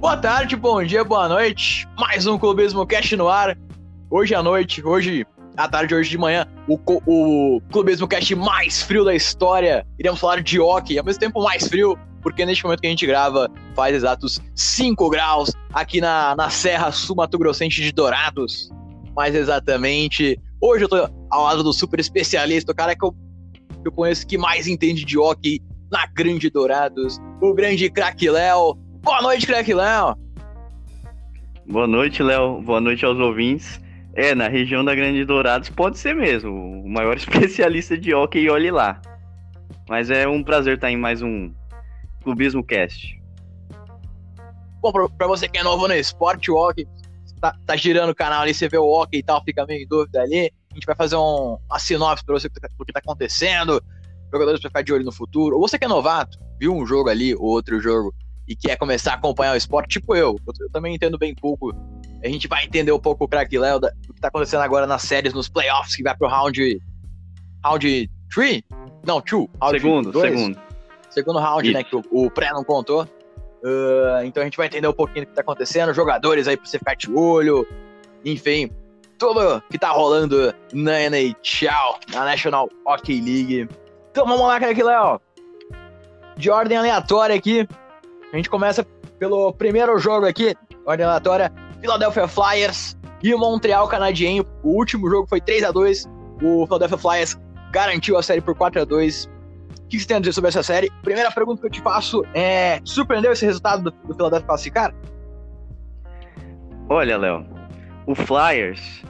Boa tarde, bom dia, boa noite. Mais um Clubismo Cast no ar. Hoje à noite, hoje à tarde, hoje de manhã, o, o Clubismo Cast mais frio da história. Iremos falar de hockey, ao mesmo tempo mais frio, porque neste momento que a gente grava faz exatos 5 graus aqui na, na Serra Sul Mato Grossense de Dourados. Mais exatamente. Hoje eu tô ao lado do super especialista, o cara que eu, que eu conheço que mais entende de hockey na Grande Dourados, o grande craque Léo. Boa noite, craque Léo. Boa noite, Léo. Boa noite aos ouvintes. É, na região da Grande Dourados pode ser mesmo. O maior especialista de hockey, olhe lá. Mas é um prazer estar em mais um Clubismo Cast. Bom, pra, pra você que é novo no esporte, o hockey, tá, tá girando o canal ali, você vê o hockey e tal, fica meio em dúvida ali. A gente vai fazer um, uma sinopse pra você do que tá acontecendo, jogadores pra ficar de olho no futuro. Ou você que é novato, viu um jogo ali, outro jogo, e quer começar a acompanhar o esporte, tipo eu, eu também entendo bem pouco. A gente vai entender um pouco o craque Léo do que tá acontecendo agora nas séries, nos playoffs, que vai pro round. Round 3? Não, 2. Segundo, dois. segundo. Segundo round, Isso. né? Que o, o pré não contou. Uh, então a gente vai entender um pouquinho do que tá acontecendo, jogadores aí pra você ficar de olho, enfim, tudo que tá rolando na NHL, na National Hockey League. Então vamos lá, craque Léo. De ordem aleatória aqui, a gente começa pelo primeiro jogo aqui, ordem aleatória, Philadelphia Flyers e Montreal Canadiens. O último jogo foi 3 a 2 O Philadelphia Flyers garantiu a série por 4 a 2 O que você tem a dizer sobre essa série? Primeira pergunta que eu te faço é: surpreendeu esse resultado do, do Philadelphia classificar? Olha, Léo, o Flyers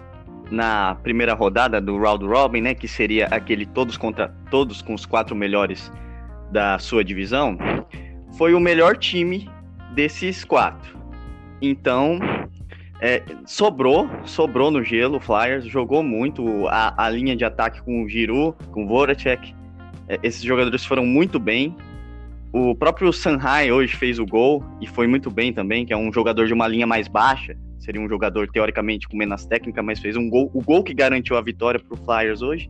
na primeira rodada do Round Robin, né, que seria aquele todos contra todos com os quatro melhores da sua divisão, foi o melhor time desses quatro. Então, é, sobrou, sobrou no gelo o Flyers, jogou muito a, a linha de ataque com o Giroud, com o Voracek. É, esses jogadores foram muito bem. O próprio Sanhai hoje fez o gol e foi muito bem também, que é um jogador de uma linha mais baixa. Seria um jogador teoricamente com menos técnica, mas fez um gol, o gol que garantiu a vitória para o Flyers hoje.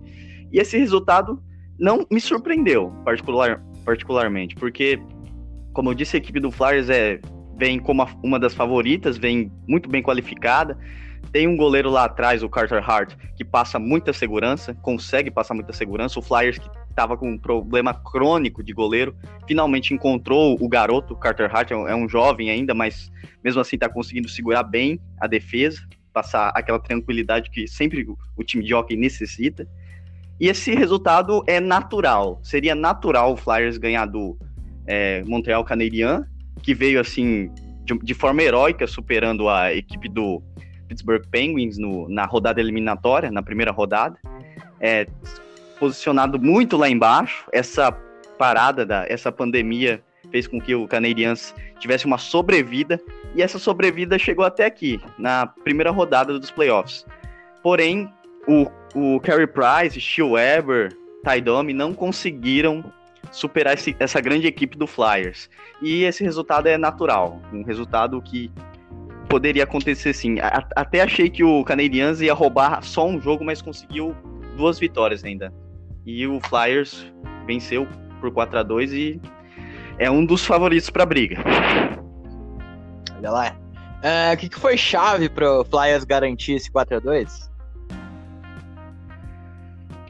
E esse resultado não me surpreendeu particular, particularmente, porque, como eu disse, a equipe do Flyers é, vem como uma das favoritas, vem muito bem qualificada. Tem um goleiro lá atrás, o Carter Hart, que passa muita segurança, consegue passar muita segurança. O Flyers, que estava com um problema crônico de goleiro, finalmente encontrou o garoto. O Carter Hart é um jovem ainda, mas mesmo assim está conseguindo segurar bem a defesa, passar aquela tranquilidade que sempre o time de hockey necessita. E esse resultado é natural. Seria natural o Flyers ganhar do é, Montreal Canadiens, que veio assim de, de, forma heróica, superando a equipe do Pittsburgh Penguins no, na rodada eliminatória, na primeira rodada. É, posicionado muito lá embaixo. Essa parada, da, essa pandemia fez com que o Canadiens tivesse uma sobrevida e essa sobrevida chegou até aqui, na primeira rodada dos playoffs. Porém, o, o Carey Price, Steel Weber, Ty Domi não conseguiram superar esse, essa grande equipe do Flyers. E esse resultado é natural, um resultado que poderia acontecer sim. A, até achei que o Canadiens ia roubar só um jogo, mas conseguiu duas vitórias ainda. E o Flyers venceu por 4 a 2 e é um dos favoritos para a briga. Olha lá. O uh, que, que foi chave para o Flyers garantir esse 4 a 2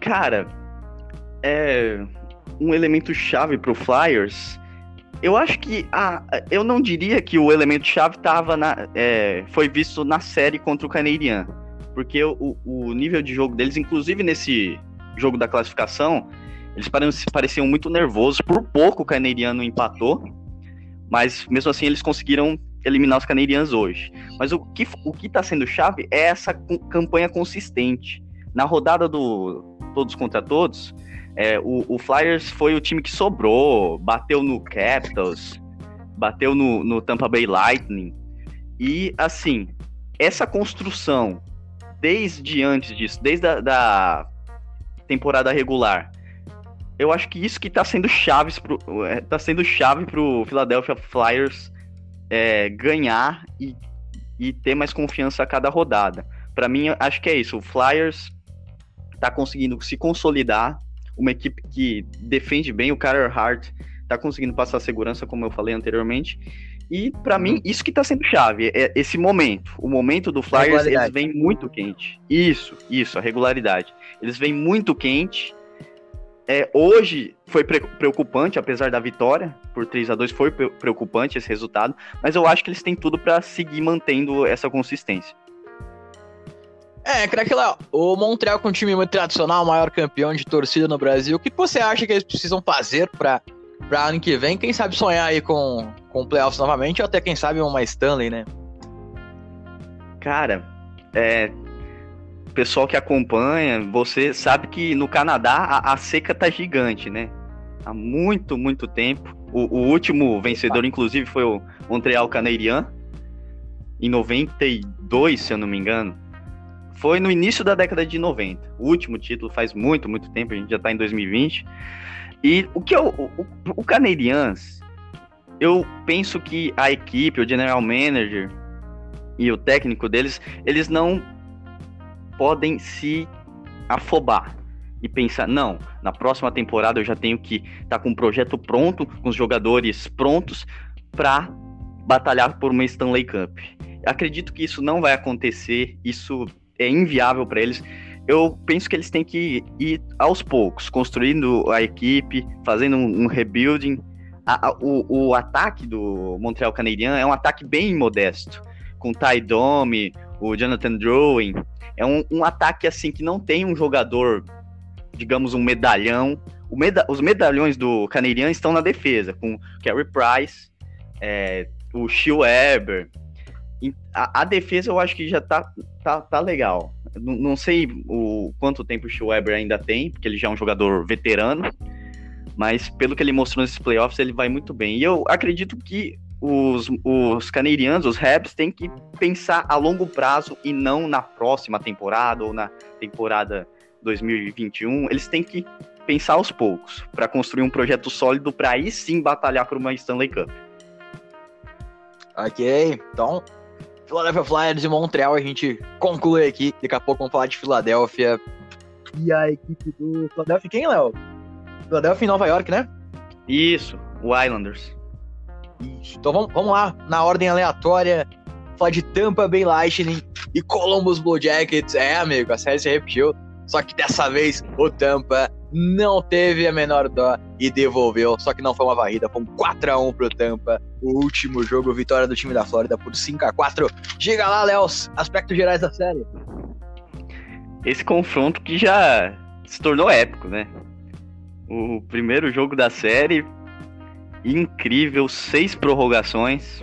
Cara, é um elemento chave para o Flyers. Eu acho que a, eu não diria que o elemento chave tava na, é, foi visto na série contra o Canadian, porque o, o nível de jogo deles, inclusive nesse jogo da classificação, eles pareciam muito nervosos. Por pouco o canadiano empatou, mas mesmo assim eles conseguiram eliminar os canadianos hoje. Mas o que o que está sendo chave é essa campanha consistente. Na rodada do todos contra todos, é, o, o, Flyers foi o time que sobrou, bateu no Capitals, bateu no, no Tampa Bay Lightning. E assim, essa construção desde antes disso, desde a da temporada regular, eu acho que isso que tá sendo é, tá sendo chave pro Philadelphia Flyers é, ganhar e, e ter mais confiança a cada rodada. Para mim, acho que é isso. O Flyers tá conseguindo se consolidar, uma equipe que defende bem, o Carter Hart tá conseguindo passar segurança, como eu falei anteriormente, E para mim, uhum. isso que tá sendo chave, é esse momento. O momento do Flyers, eles vêm muito quente. Isso, isso, a regularidade. Eles vêm muito quente. É, hoje foi preocupante, apesar da vitória por 3 a 2 foi preocupante esse resultado, mas eu acho que eles têm tudo para seguir mantendo essa consistência. É, craque lá, o Montreal com um time muito tradicional, maior campeão de torcida no Brasil, o que você acha que eles precisam fazer para para ano que vem? Quem sabe sonhar aí com, com playoffs novamente, ou até quem sabe uma Stanley, né? Cara, é, pessoal que acompanha, você sabe que no Canadá a, a seca tá gigante, né? Há muito, muito tempo. O, o último vencedor, inclusive, foi o Montreal Canadiens, em 92, se eu não me engano. Foi no início da década de 90. O último título faz muito, muito tempo, a gente já tá em 2020. E o que eu, o, o eu penso que a equipe, o general manager e o técnico deles, eles não podem se afobar e pensar, não, na próxima temporada eu já tenho que estar tá com um projeto pronto, com os jogadores prontos para batalhar por uma Stanley Cup. Acredito que isso não vai acontecer, isso é inviável para eles. Eu penso que eles têm que ir aos poucos, construindo a equipe, fazendo um, um rebuilding. A, a, o, o, ataque do Montreal Canadiens é um ataque bem modesto, com Ty Domi, o Jonathan Drouin, é um, um ataque assim que não tem um jogador, digamos, um medalhão. Meda os medalhões do Canadian estão na defesa, com Carey Price, é, o Shil Weber. A, a, defesa eu acho que já tá, tá, tá legal. Não, não sei o quanto tempo o Shil Weber ainda tem, porque ele já é um jogador veterano. Mas pelo que ele mostrou nesses playoffs, ele vai muito bem. E eu acredito que os, os canadianos, os Habs, têm que pensar a longo prazo e não na próxima temporada ou na temporada 2021. Eles têm que pensar aos poucos para construir um projeto sólido para aí sim batalhar por uma Stanley Cup. Ok, então Philadelphia Flyers e Montreal a gente conclui aqui. Daqui a pouco vamos falar de Filadélfia. E a equipe do Philadelphia quem, Léo? Philadelphia em Nova York, né? Isso, o Islanders. Então vamos, vamos lá, na ordem aleatória, falar de Tampa Bay Lightning e Columbus Blue Jackets. É, amigo, a série se repetiu. Só que dessa vez o Tampa não teve a menor dó e devolveu. Só que não foi uma varrida, foi um 4x1 pro Tampa. O último jogo, vitória do time da Flórida por 5x4. Diga lá, Léo, aspectos gerais da série. Esse confronto que já se tornou épico, né? O primeiro jogo da série incrível, seis prorrogações,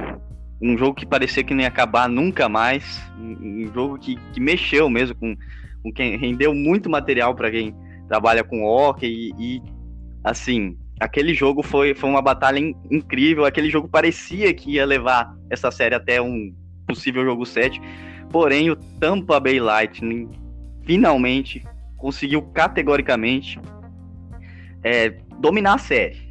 um jogo que parecia que não ia acabar nunca mais, um jogo que, que mexeu mesmo com, com quem rendeu muito material para quem trabalha com hockey e, e, assim, aquele jogo foi, foi uma batalha in, incrível, aquele jogo parecia que ia levar essa série até um possível jogo 7, porém o Tampa Bay Lightning finalmente conseguiu categoricamente é, dominar a série.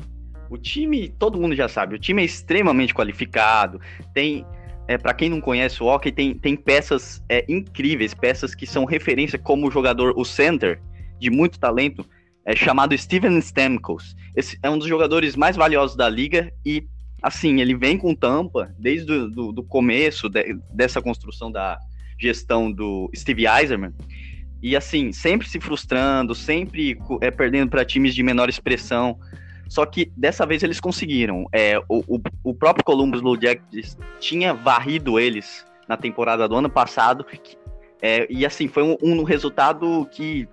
O time, todo mundo já sabe, o time é extremamente qualificado, tem é, para quem não conhece o hockey, tem, tem peças é, incríveis, peças que são referência como o jogador, o center, de muito talento, é chamado Steven Stamkos. Esse é um dos jogadores mais valiosos da liga e, assim, ele vem com tampa desde o do, começo de, dessa construção da gestão do Steve Eiserman. E, assim, sempre se frustrando, sempre é, perdendo para times de menor expressão. Só que dessa vez eles conseguiram. É, o, o, o, próprio Columbus Blue Jackets tinha varrido eles na temporada do ano passado. Que, é, e assim, foi um, um, resultado que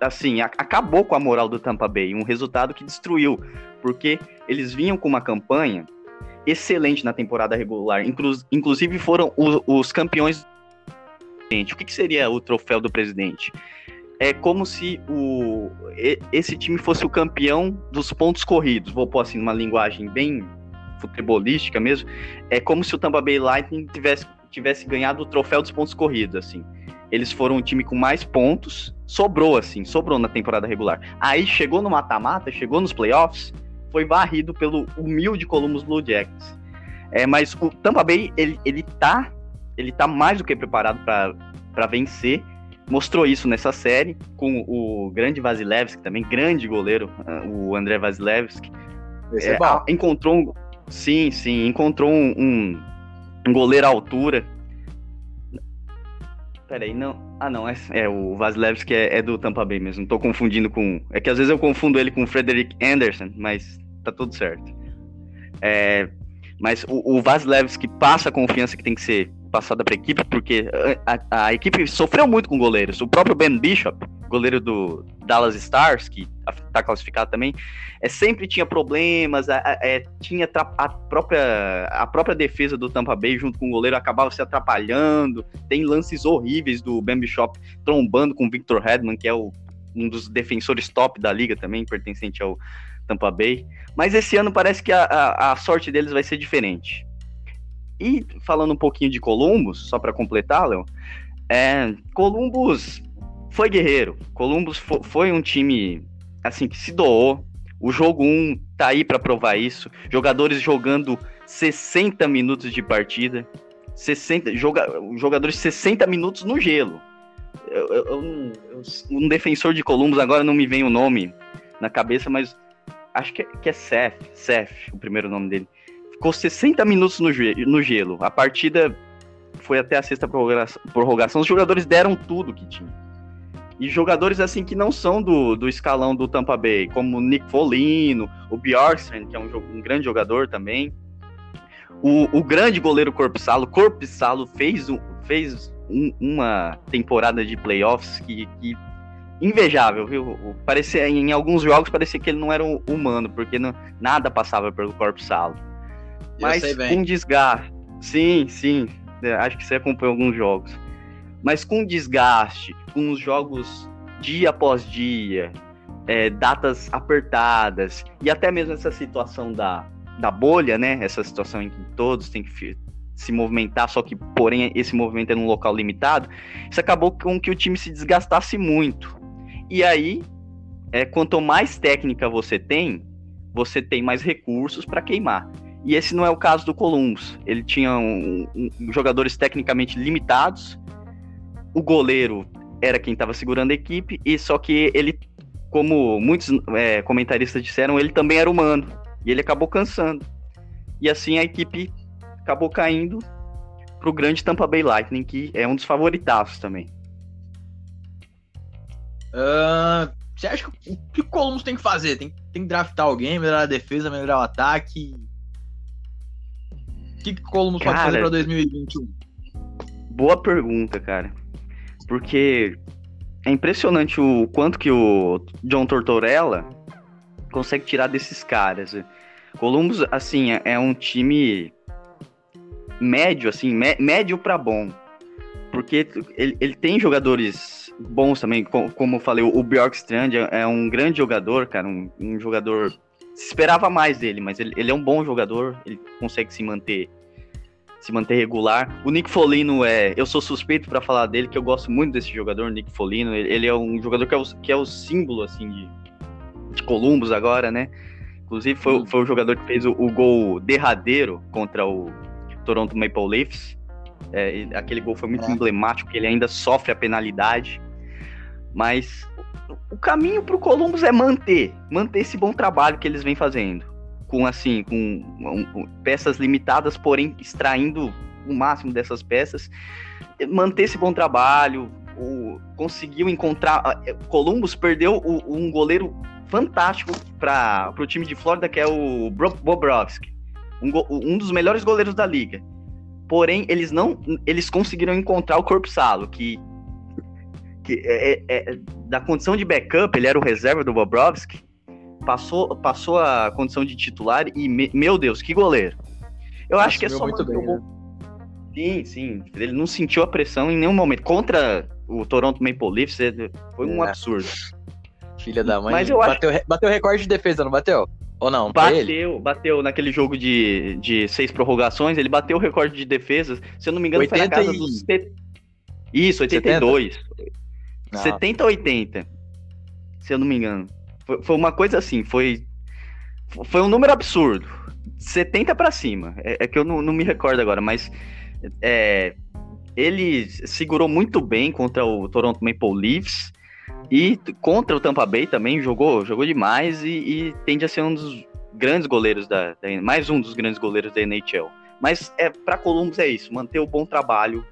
assim, a, acabou com a moral do Tampa Bay. Um resultado que destruiu. Porque eles vinham com uma campanha excelente na temporada regular. Inclu, inclusive foram os, os campeões. O que, que seria o troféu do presidente? É como se o, esse time fosse o campeão dos pontos corridos. Vou pôr assim numa linguagem bem futebolística mesmo. É como se o Tampa Bay Lightning tivesse, tivesse ganhado o troféu dos pontos corridos, assim. Eles foram o time com mais pontos, sobrou assim, sobrou na temporada regular. Aí chegou no mata-mata, chegou nos playoffs, foi varrido pelo humilde Columbus Blue Jackets. É, mas o Tampa Bay, ele, ele tá ele tá mais do que preparado para vencer mostrou isso nessa série com o grande Vasilevski, também grande goleiro, ah, o André Vasilevski. É, encontrou, um, Sim, sim, encontrou um, um, um goleiro à altura. Peraí, não. Ah, não, é, é o Vasilevski é, é, do Tampa Bay mesmo. Tô confundindo com. É que às vezes eu confundo ele com o Frederick Anderson, mas tá tudo certo. É, mas o, o Vasilevski passa a confiança que tem que ser passada para a equipe, porque a, a, a, equipe sofreu muito com goleiros. O próprio Ben Bishop, goleiro do Dallas Stars, que está classificado também, é, sempre tinha problemas, é, tinha a própria, a própria defesa do Tampa Bay junto com o goleiro acabava se atrapalhando. Tem lances horríveis do Ben Bishop trombando com o Victor Hedman, que é o, um dos defensores top da liga também, pertencente ao Tampa Bay. Mas esse ano parece que a, a, a sorte deles vai ser diferente. E falando um pouquinho de Columbus, só para completar, Léo, é, Columbus foi guerreiro. Columbus foi um time assim que se doou. O jogo 1 tá aí para provar isso. Jogadores jogando 60 minutos de partida. 60, joga, jogadores 60 minutos no gelo. Eu, eu, eu, um defensor de Columbus, agora não me vem o nome na cabeça, mas acho que é, que é Seth, Seth, o primeiro nome dele. Ficou 60 minutos no, no gelo. A partida foi até a sexta prorrogação. Os jogadores deram tudo que tinha. E jogadores assim que não são do, do escalão do Tampa Bay, como o Nick Folino, o Bjorkstrand, que é um, um grande jogador também. O, o grande goleiro Corpsalo, Corpsalo fez, um, fez um, uma temporada de playoffs que, que invejável, viu? Parecia, em alguns jogos parecia que ele não era um humano, porque não, nada passava pelo Corpsalo. Mas com desgaste. Sim, sim. É, acho que você acompanhou alguns jogos. Mas com desgaste, com os jogos dia após dia, é, datas apertadas, e até mesmo essa situação da, da bolha, né? Essa situação em que todos têm que se movimentar, só que, porém, esse movimento é num local limitado, isso acabou com que o time se desgastasse muito. E aí, é, quanto mais técnica você tem, você tem mais recursos para queimar. E esse não é o caso do Columbus. Ele tinha um, um, jogadores tecnicamente limitados. O goleiro era quem estava segurando a equipe, e só que ele, como muitos é, comentaristas disseram, ele também era humano. E ele acabou cansando. E assim a equipe acabou caindo para o grande Tampa Bay Lightning, que é um dos favoritados também. Uh, você acha que o que o Columbus tem que fazer? Tem, tem que draftar alguém, melhorar a defesa, melhorar o ataque? Que, que o Columbus cara, pode fazer para 2021? Boa pergunta, cara. Porque é impressionante o quanto que o John Tortorella consegue tirar desses caras. Columbus, assim, é, é um time médio, assim, médio para bom. Porque ele, ele tem jogadores bons também, como, como eu falei, o Bjorkstrand é, é um grande jogador, cara, um, um jogador se esperava mais dele, mas ele, ele é um bom jogador, ele consegue se manter se manter regular. O Nick Folino é, eu sou suspeito para falar dele, que eu gosto muito desse jogador, Nick Folino. Ele, ele é um jogador que é o, que é o símbolo assim de, de Columbus agora, né? Inclusive foi, foi o jogador que fez o, o gol derradeiro contra o Toronto Maple Leafs. É, aquele gol foi muito é. emblemático, ele ainda sofre a penalidade. Mas o caminho para o Columbus é manter, manter esse bom trabalho que eles vêm fazendo, com assim, com um, peças limitadas, porém extraindo o máximo dessas peças, manter esse bom trabalho, o, conseguiu encontrar. Columbus perdeu o, um goleiro fantástico para o time de Flórida, que é o Bobrovski, um, um dos melhores goleiros da liga. Porém, eles não, eles conseguiram encontrar o Corpsalo, que que é, é, é, da condição de backup, ele era o reserva do Bobrovski, passou, passou a condição de titular e, me, meu Deus, que goleiro. Eu acho que é só muito bem, né? Sim, sim. Ele não sentiu a pressão em nenhum momento. Contra o Toronto Maple Leafs foi um é. absurdo. Filha da mãe. Mas eu bateu, acho... bateu recorde de defesa, não bateu? Ou não? Bateu, bateu naquele jogo de, de seis prorrogações, ele bateu o recorde de defesas. Se eu não me engano, 80 foi na casa e... dos. Isso, 82. 70? 70 ou 80, se eu não me engano. Foi, foi, uma coisa assim, foi foi um número absurdo. 70 para cima. É, é, que eu não, não, me recordo agora, mas é, ele segurou muito bem contra o Toronto Maple Leafs e contra o Tampa Bay também jogou, jogou demais e, e tende a ser um dos grandes goleiros da, da, mais um dos grandes goleiros da NHL. Mas é para Columbus é isso, manter o bom trabalho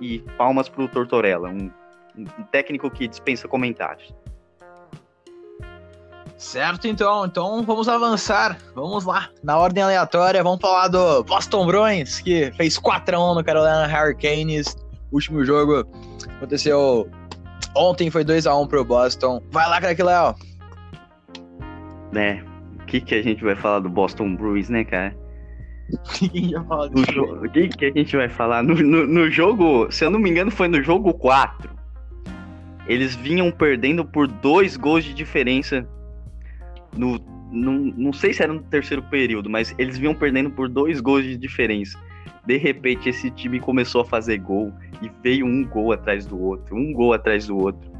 e palmas para o Tortorella, um, um técnico que dispensa comentários. Certo, então. Então vamos avançar. Vamos lá. Na ordem aleatória, vamos falar do Boston Bruins, que fez 4x1 no Carolina Hurricanes. O último jogo aconteceu ontem, foi 2x1 pro Boston. Vai lá, craque Léo. Né, o que, que a gente vai falar do Boston Bruins, né, cara? O que, que a gente vai falar do jogo? O que, que a gente vai falar? No, no, no jogo, se eu não me engano, foi no jogo 4. Eles vinham perdendo por dois gols de diferença no, no, não sei se era no terceiro período, mas eles vinham perdendo por dois gols de diferença. De repente, esse time começou a fazer gol e veio um gol atrás do outro, um gol atrás do outro.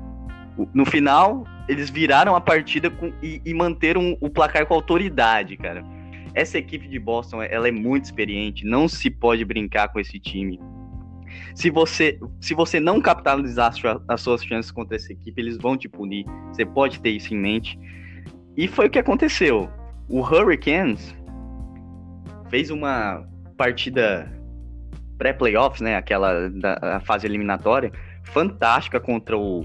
No final, eles viraram a partida com, e, e manteram o placar com autoridade, cara. Essa equipe de Boston, ela é muito experiente, não se pode brincar com esse time. Se você, se você não capitalizar as suas chances contra essa equipe, eles vão te punir. Você pode ter isso em mente. E foi o que aconteceu. O Hurricanes fez uma partida pré-playoffs, né? Aquela da fase eliminatória, fantástica contra o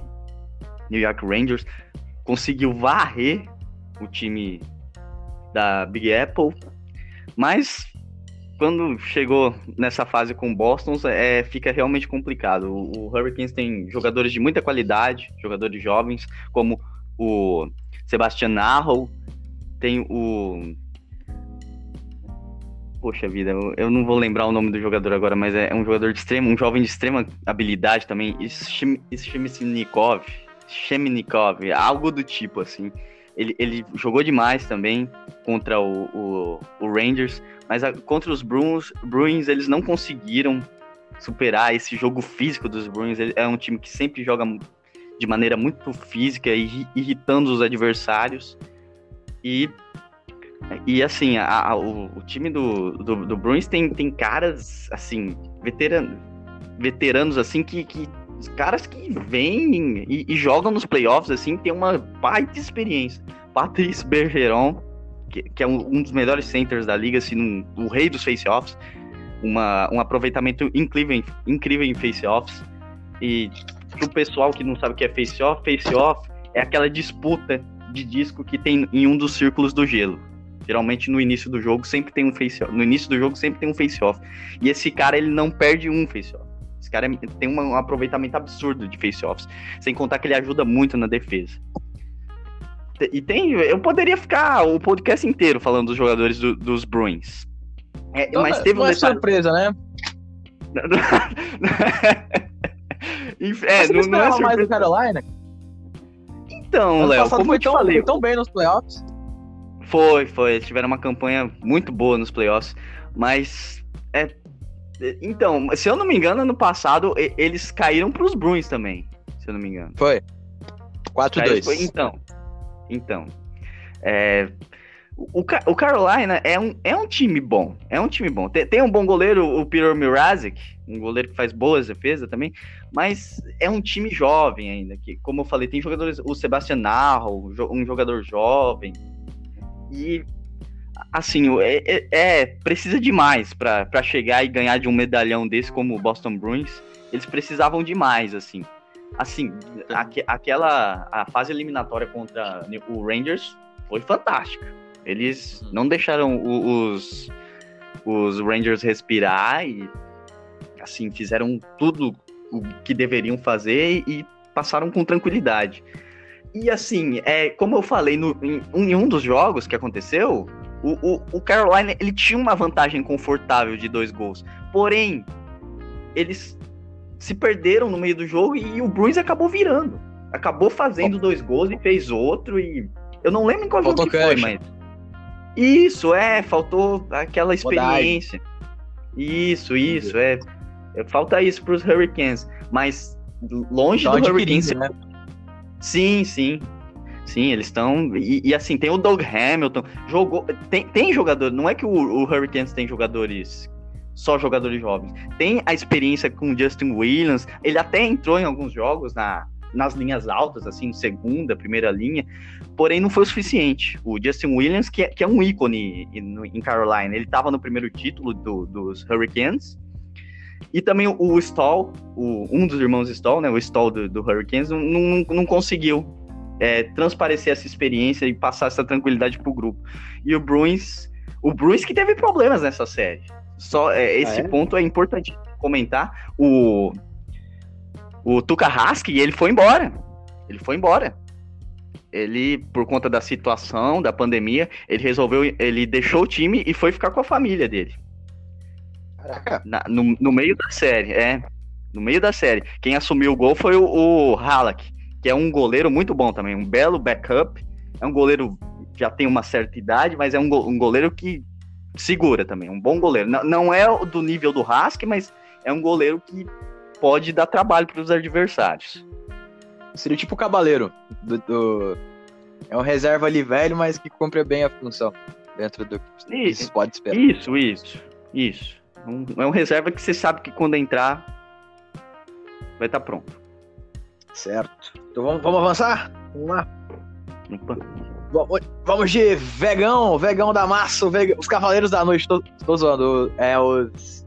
New York Rangers. Conseguiu varrer o time da Big Apple, mas quando chegou nessa fase com o Boston, é, fica realmente complicado. O, o Hurricanes tem jogadores de muita qualidade, jogadores jovens, como o Sebastian Aho, tem o. Poxa vida, eu, eu, não vou lembrar o nome do jogador agora, mas é, é um jogador de extremo, um jovem de extrema habilidade também, Shemnikov, Shemnikov, algo do tipo assim. Ele, ele jogou demais também contra o, o, o Rangers, mas a, contra os Bruins, Bruins eles não conseguiram superar esse jogo físico dos Bruins. Ele, é um time que sempre joga de maneira muito física e irritando os adversários. E, e assim, a, a, o, o, time do, do, do, Bruins tem, tem caras, assim, veteran, veteranos, assim, que, que caras que vêm e, e, jogam nos playoffs, assim, tem uma baita experiência. Patrice Bergeron, que, que é um, um, dos melhores centers da liga, assim, um, o rei dos face-offs, um aproveitamento incrível, incrível em face-offs. E pro pessoal que não sabe o que é face-off, face-off é aquela disputa de disco que tem em um dos círculos do gelo. Geralmente no início do jogo sempre tem um face-off. No início do jogo sempre tem um face-off. E esse cara ele não perde um face-off. Esse cara é, tem um aproveitamento absurdo de face-offs. Sem contar que ele ajuda muito na defesa. E tem. Eu poderia ficar o podcast inteiro falando dos jogadores do, dos Bruins. É, então, mas teve não uma é surpresa, né? é, não, não é mais do Carolina? Então, Léo, como foi eu te tão, falei... Foi tão bem nos playoffs. Foi, foi. Eles tiveram uma campanha muito boa nos playoffs, mas... É, então, se eu não me engano, ano passado eles caíram pros Bruins também, se eu não me engano. Foi. 4-2. Então, então. É, o, o Carolina é um, é um time bom. É um time bom. Tem, tem um bom goleiro, o Peter Mirazic, um goleiro que faz boas defesas também, mas é um time jovem ainda. Que, como eu falei, tem jogadores. O Sebastian Narro, um jogador jovem. E assim, é, é, é precisa demais para chegar e ganhar de um medalhão desse como o Boston Bruins. Eles precisavam demais, assim. Assim, aqu aquela a fase eliminatória contra o Rangers foi fantástica. Eles não deixaram os, os Rangers respirar e assim fizeram tudo o que deveriam fazer e passaram com tranquilidade. E assim, é, como eu falei no, em, em um dos jogos que aconteceu, o, o, o, Carolina ele tinha uma vantagem confortável de dois gols. Porém, eles se perderam no meio do jogo e o Bruins acabou virando. Acabou fazendo dois gols e fez outro. E eu não lembro em qual Faltou jogo que foi, mas isso, é, faltou aquela experiência. Isso, isso, é. Falta isso para os Hurricanes, mas longe do Hurricanes. Né? Sim, sim. Sim, eles estão. E, e, assim, tem o Doug Hamilton. Jogou. Tem, tem jogador. Não é que o, o Hurricanes tem jogadores. Só jogadores jovens. Tem a experiência com o Justin Williams. Ele até entrou em alguns jogos na, nas linhas altas, assim, segunda, primeira linha, porém não foi o suficiente. O Justin Williams, que é, que é um ícone em, Carolina, ele estava no primeiro título do, dos Hurricanes, e também o, o Stall, o, um dos irmãos Stall, né, o Stall do, do Hurricanes, não, não, não conseguiu é, transparecer essa experiência e passar essa tranquilidade pro grupo. E o Bruins, o Bruins que teve problemas nessa série. Só é, esse ah, é? ponto é importante comentar. O o Tuka Haskell, ele foi embora. Ele foi embora. Ele, por conta da situação, da pandemia, ele resolveu, ele deixou o time e foi ficar com a família dele. Caraca. Na, no, no meio da série, é. No meio da série. Quem assumiu o gol foi o, o Halak, que é um goleiro muito bom também, um belo backup. É um goleiro já tem uma certa idade, mas é um, um goleiro que segura também, um bom goleiro. Não, não é do nível do Hask, mas é um goleiro que pode dar trabalho para os adversários. Seria tipo o Cabaleiro. Do, do, É um reserva ali velho, mas que cumpre bem a função. Dentro do que se pode esperar. Isso, isso, isso. Um, é um reserva que você sabe que quando entrar vai estar tá pronto. Certo. Então vamos, vamos avançar? Vamos lá. Opa. Vamos de vegão, vegão da massa, vegão, os Cavaleiros da Noite, tô, tô zoando, é os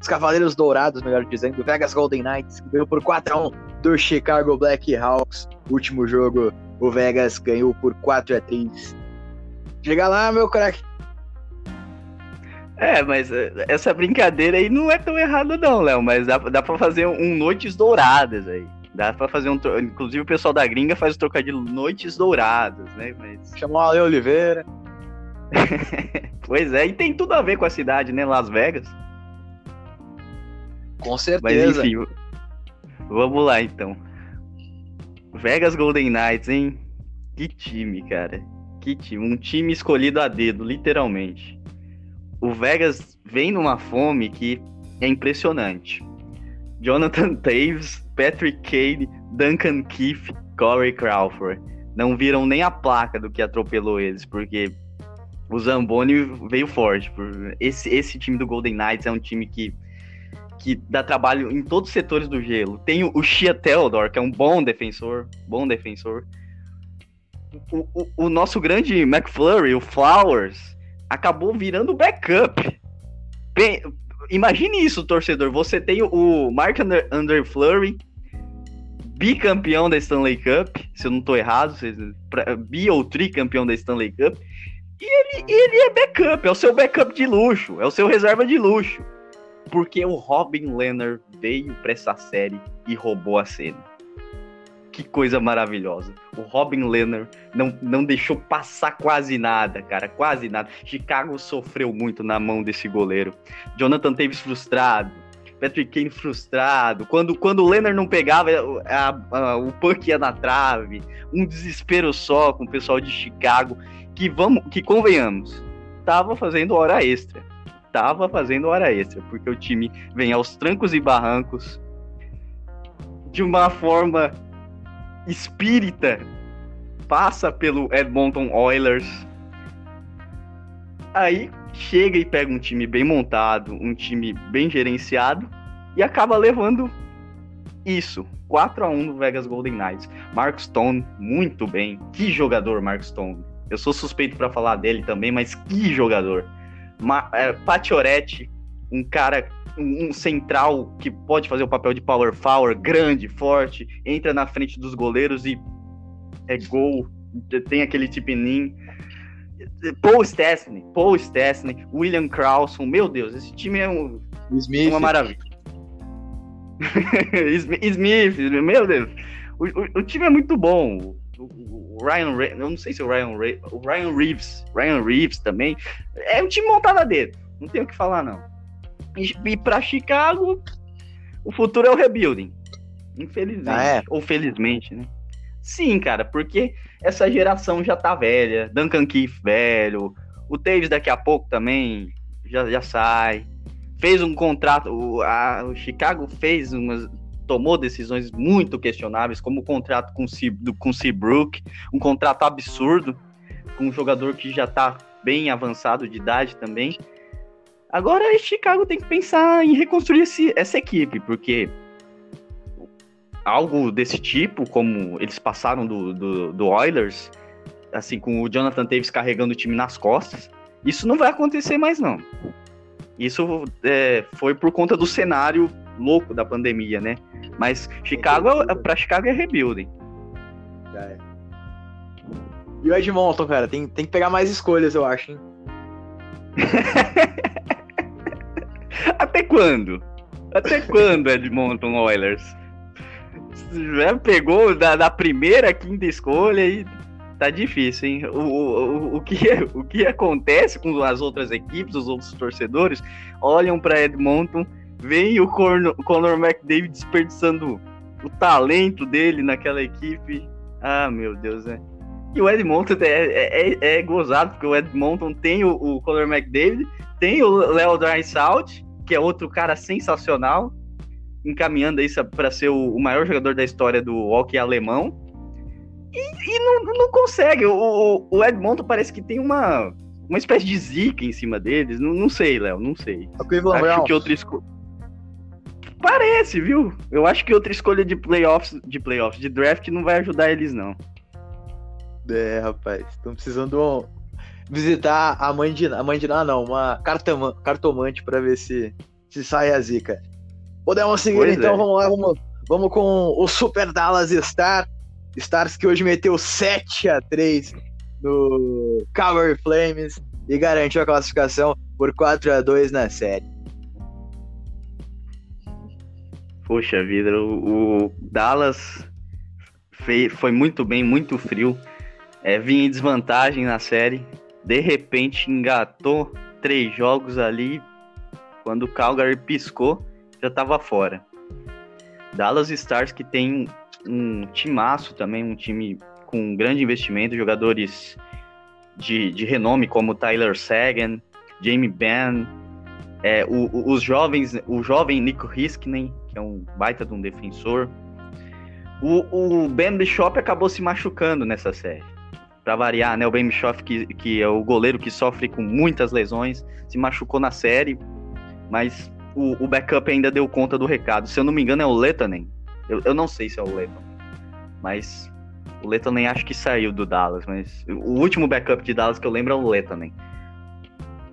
os Cavaleiros Dourados, melhor dizendo, Vegas Golden Knights, que ganhou por 4x1 do Chicago Blackhawks. Último jogo, o Vegas ganhou por 4x3. Chega lá, meu craque. É, mas eh, essa brincadeira aí não é tão errada não, Léo, mas dá, dá pra fazer um Noites Douradas aí. Dá pra fazer um. Inclusive o pessoal da gringa faz o trocadilho Noites Douradas, né? Mas... Chamou a Ale Oliveira. pois é, e tem tudo a ver com a cidade, né? Las Vegas. Com certeza. Mas enfim, vamos lá então. Vegas Golden Knights, hein? Que time, cara. Que time. Um time escolhido a dedo, literalmente. O Vegas vem numa fome que é impressionante. Jonathan Taves, Patrick Cade, Duncan Keith, Corey Crawford. Não viram nem a placa do que atropelou eles, porque o Zamboni veio forte. Esse, esse time do Golden Knights é um time que que dá trabalho em todos os setores do gelo. Tem o Shia Theodore, que é um bom defensor, bom defensor. O, o, o nosso grande McFlurry, o Flowers, acabou virando backup. Imagine isso, torcedor. Você tem o Mark Under, Under Flurry, bicampeão da Stanley Cup, se eu não estou errado, bi ou tricampeão da Stanley Cup. E ele, ele é backup, é o seu backup de luxo, é o seu reserva de luxo porque o Robin Leonard veio para essa série e roubou a cena. Que coisa maravilhosa. O Robin Leonard não, não deixou passar quase nada, cara, quase nada. Chicago sofreu muito na mão desse goleiro. Jonathan Taves frustrado, Patrick Kane frustrado. Quando, quando o Leonard não pegava, a, a, o puck ia na trave. Um desespero só com o pessoal de Chicago, que vamos, que convenhamos, tava fazendo hora extra estava fazendo hora extra, porque o time vem aos trancos e barrancos de uma forma espírita, passa pelo Edmonton Oilers, aí chega e pega um time bem montado, um time bem gerenciado e acaba levando isso. 4 a 1 no Vegas Golden Knights. Mark Stone, muito bem. Que jogador, Mark Stone. Eu sou suspeito para falar dele também, mas que jogador. Ma, é, um cara, um, um, central que pode fazer o papel de power forward, grande, forte, entra na frente dos goleiros e é gol, tem aquele tipinim. Paul Stastny, Paul Stastny, William Crowson, meu Deus, esse time é um, Smith. uma maravilha. Smith, meu Deus, o, o, o, time é muito bom. O, o Ryan, Re eu não sei se o Ryan, Re o Ryan Reeves, Ryan Reeves também, é um time montado a dedo, não tem o que falar não. E, e para Chicago, o futuro é o rebuilding, infelizmente, ah, é? ou felizmente, né? Sim, cara, porque essa geração já tá velha, Duncan Keith velho, o Taves daqui a pouco também já, já sai, fez um contrato, o, a, o Chicago fez umas tomou decisões muito questionáveis, como o contrato com o com Seabrook, um contrato absurdo, com um jogador que já está bem avançado de idade também. Agora, Chicago tem que pensar em reconstruir esse, essa equipe, porque algo desse tipo, como eles passaram do, do, do Oilers, assim, com o Jonathan Davis carregando o time nas costas, isso não vai acontecer mais, não. Isso é, foi por conta do cenário louco da pandemia, né? Mas Chicago, para Chicago é rebuilding. É. E o Edmonton, cara, tem, tem que pegar mais escolhas, eu acho, hein? Até quando? Até quando, Edmonton Oilers? Já pegou da, da primeira quinta escolha e tá difícil, hein? O, o, o, que, o que acontece com as outras equipes, os outros torcedores, olham para Edmonton, veem o Conor, Conor McDavid desperdiçando o talento dele naquela equipe. Ah, meu Deus, né? E o Edmonton é, é, é, é gozado, porque o Edmonton tem o, o Conor McDavid, tem o Leo Draisaitl, que é outro cara sensacional, encaminhando isso para ser o, o, maior jogador da história do hockey alemão. E, e não, não, consegue. O, o, Edmonton parece que tem uma, uma espécie de zica em cima deles. Não, não sei, Léo, não sei. Acho que outra escolha. Parece, viu? Eu acho que outra escolha de playoffs, de playoffs, de draft não vai ajudar eles, não. É, rapaz, estão precisando visitar a mãe de a mãe de não, uma cartomante para ver se se sai a zica. Podemos seguir pois então, é. vamos lá, vamos, vamos com o Super Dallas Star, Stars que hoje meteu 7 a 3 no Calgary Flames e garantiu a classificação por 4 a 2 na série. Poxa vida, o, o Dallas foi muito bem, muito frio é, vinha em desvantagem na série, de repente engatou três jogos ali, quando o Calgary piscou, já estava fora. Dallas Stars que tem um timaço também, um time com um grande investimento, jogadores de, de renome como Tyler Sagan, Jamie Benn, é, o, o, os jovens, o jovem Nico Hiskinen, que é um baita de um defensor. O, o Ben Bishop acabou se machucando nessa série para variar, né? O Ben Bischoff, que, que é o goleiro que sofre com muitas lesões, se machucou na série, mas o, o backup ainda deu conta do recado. Se eu não me engano, é o Letanen. Eu, eu não sei se é o Letanen, mas o Letanen acho que saiu do Dallas, mas o último backup de Dallas que eu lembro é o Letanen.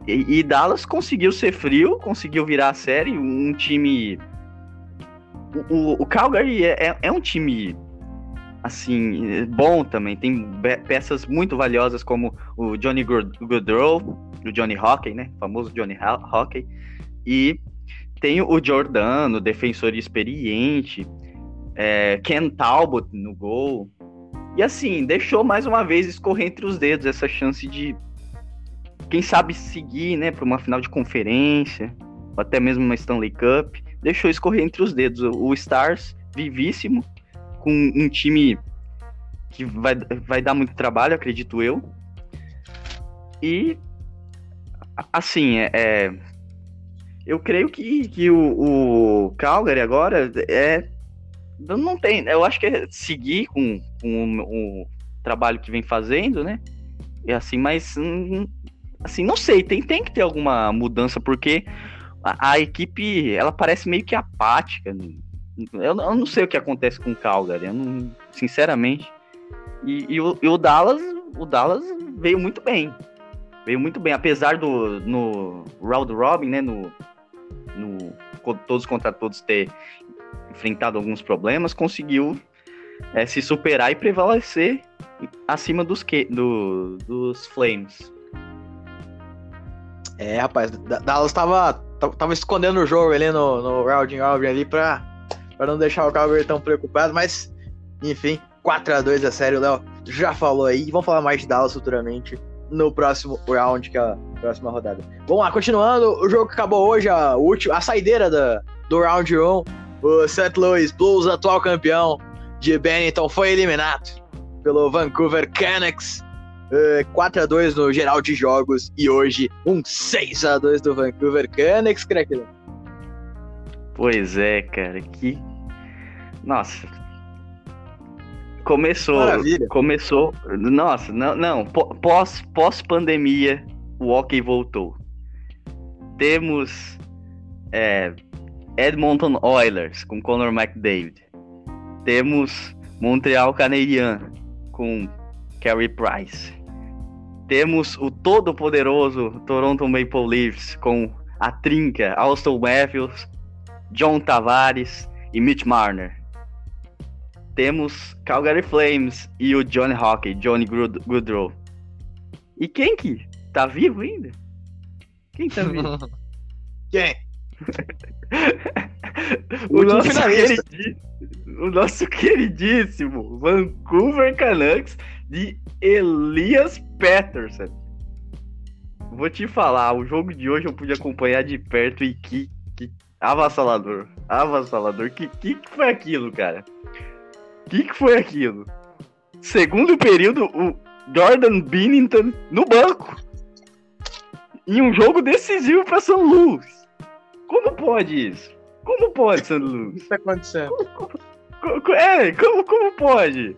E, e Dallas conseguiu ser frio, conseguiu virar a série, um time. O, o, o Calgary é, é, é um time assim, bom também. Tem peças muito valiosas como o Johnny Goodrow, o Johnny Hockey, né? O famoso Johnny Hockey. E tem o Giordano, defensor experiente. É, Ken Talbot no gol. E assim, deixou mais uma vez escorrer entre os dedos essa chance de, quem sabe, seguir, né, para uma final de conferência, ou até mesmo uma Stanley Cup. Deixou escorrer entre os dedos. O Stars, vivíssimo, com um time que vai, vai dar muito trabalho, acredito eu. E, assim, é, é eu creio que, que o, o Calgary agora é. Não tem. Eu acho que é seguir com, com o, o trabalho que vem fazendo, né? E assim, mas. Hum, assim, não sei, tem, tem que ter alguma mudança, porque a, a equipe ela parece meio que apática. Eu, eu, não sei o que acontece com o Calgary, não, sinceramente. E, e, o, e, o, Dallas, o Dallas veio muito bem. Veio muito bem, apesar do no round robin, né, no, no todos contra todos ter enfrentado alguns problemas, conseguiu é, se superar e prevalecer acima dos que do, dos Flames. É, rapaz, Dallas tava, tava escondendo o jogo ali no, no round robin ali pra para não deixar o Calgary tão preocupado, mas enfim, 4 a 2 a sério, Léo já falou aí. Vamos falar mais de Dallas futuramente no próximo round, que é a próxima rodada. Vamos lá, continuando, o jogo que acabou hoje, a, última, a saideira da, do round 1, o St. Louis Blues, atual campeão de Bennington, foi eliminado pelo Vancouver Canucks. Uh, 4 a 2 no geral de jogos e hoje um 6 a 2 do Vancouver Canucks, Craquilão. Pois é, cara, que. Nossa. Começou. Maravilha. Começou. Nossa, não, não. Pós, pós pandemia, o hockey voltou. Temos é, Edmonton Oilers com Conor McDavid. Temos Montreal Canadiens com Carey Price. Temos o todo-poderoso Toronto Maple Leafs com a trinca Austin Matthews, John Tavares e Mitch Marner. Temos Calgary Flames e o Johnny Hockey, Johnny Goodrow. E quem que tá vivo ainda? Quem tá vivo? quem? o, nosso o nosso queridíssimo Vancouver Canucks de Elias Patterson. Vou te falar, o jogo de hoje eu pude acompanhar de perto e que, que avassalador. Avassalador. Que, que que foi aquilo, cara? Que que foi aquilo? Segundo período, o Jordan Binnington no banco. Em um jogo decisivo para São Luís. Como pode isso? Como pode, São Luís? O que tá acontecendo? É, como, como pode?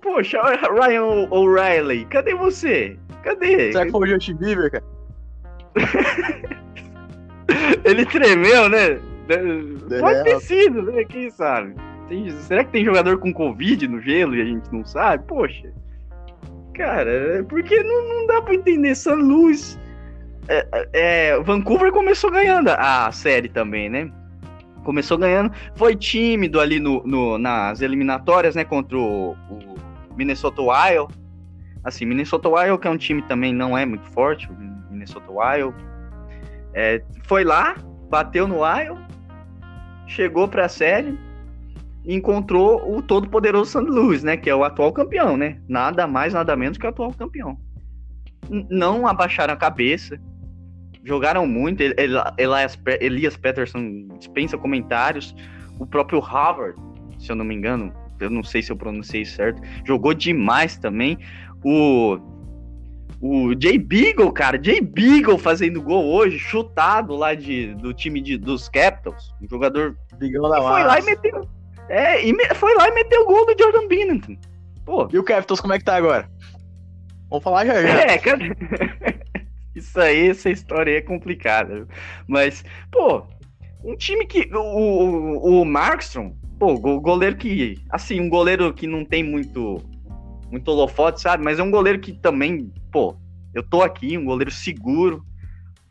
Poxa, Ryan O'Reilly, cadê você? Cadê? Será que foi o Justin Bieber, cara? Ele tremeu, né? Pode ter sido, né? Quem sabe? Tem, será que tem jogador com Covid no gelo e a gente não sabe? Poxa. Cara, porque não, não dá pra entender. San Luis. É, é, Vancouver começou ganhando a série também, né? começou ganhando, foi tímido ali no, no nas eliminatórias, né, contra o, o, Minnesota Wild. Assim, Minnesota Wild, que é um time também não é muito forte, o Minnesota Wild. É, foi lá, bateu no Wild, chegou para a série encontrou o todo poderoso St. Louis, né, que é o atual campeão, né? Nada mais, nada menos que o atual campeão. Não abaixaram a cabeça, jogaram muito. Elias, Elias Peterson dispensa comentários. O próprio Harvard, se eu não me engano, eu não sei se eu pronunciei certo, jogou demais também. O o Jay Beagle, cara, Jay Beagle fazendo gol hoje, chutado lá de, do time de, dos Capitals, um jogador Bigão da foi lá e meteu, é, e me, foi lá e meteu o gol do Jordan Binnington. Pô. E o Capitals como é que tá agora? Vamos falar já já. É, cara. Isso aí, essa história aí é complicada. Mas, pô, um time que. O, o, o Markstrom, pô, goleiro que. Assim, um goleiro que não tem muito. Muito holofote, sabe? Mas é um goleiro que também, pô, eu tô aqui, um goleiro seguro.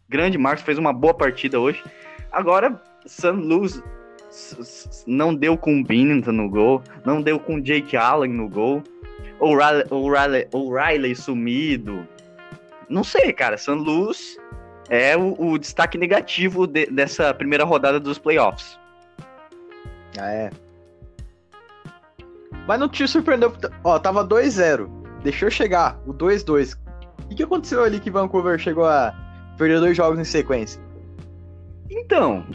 Grande Marcos fez uma boa partida hoje. Agora, San Luis não deu com o Binnington no gol, não deu com o Jake Allen no gol. O Riley sumido, não sei, cara. San Luz é o, o destaque negativo de, dessa primeira rodada dos playoffs. Ah, é. Mas não te surpreendeu. Ó, tava 2-0. Deixou chegar o 2-2. O que, que aconteceu ali que Vancouver chegou a perder dois jogos em sequência? Então,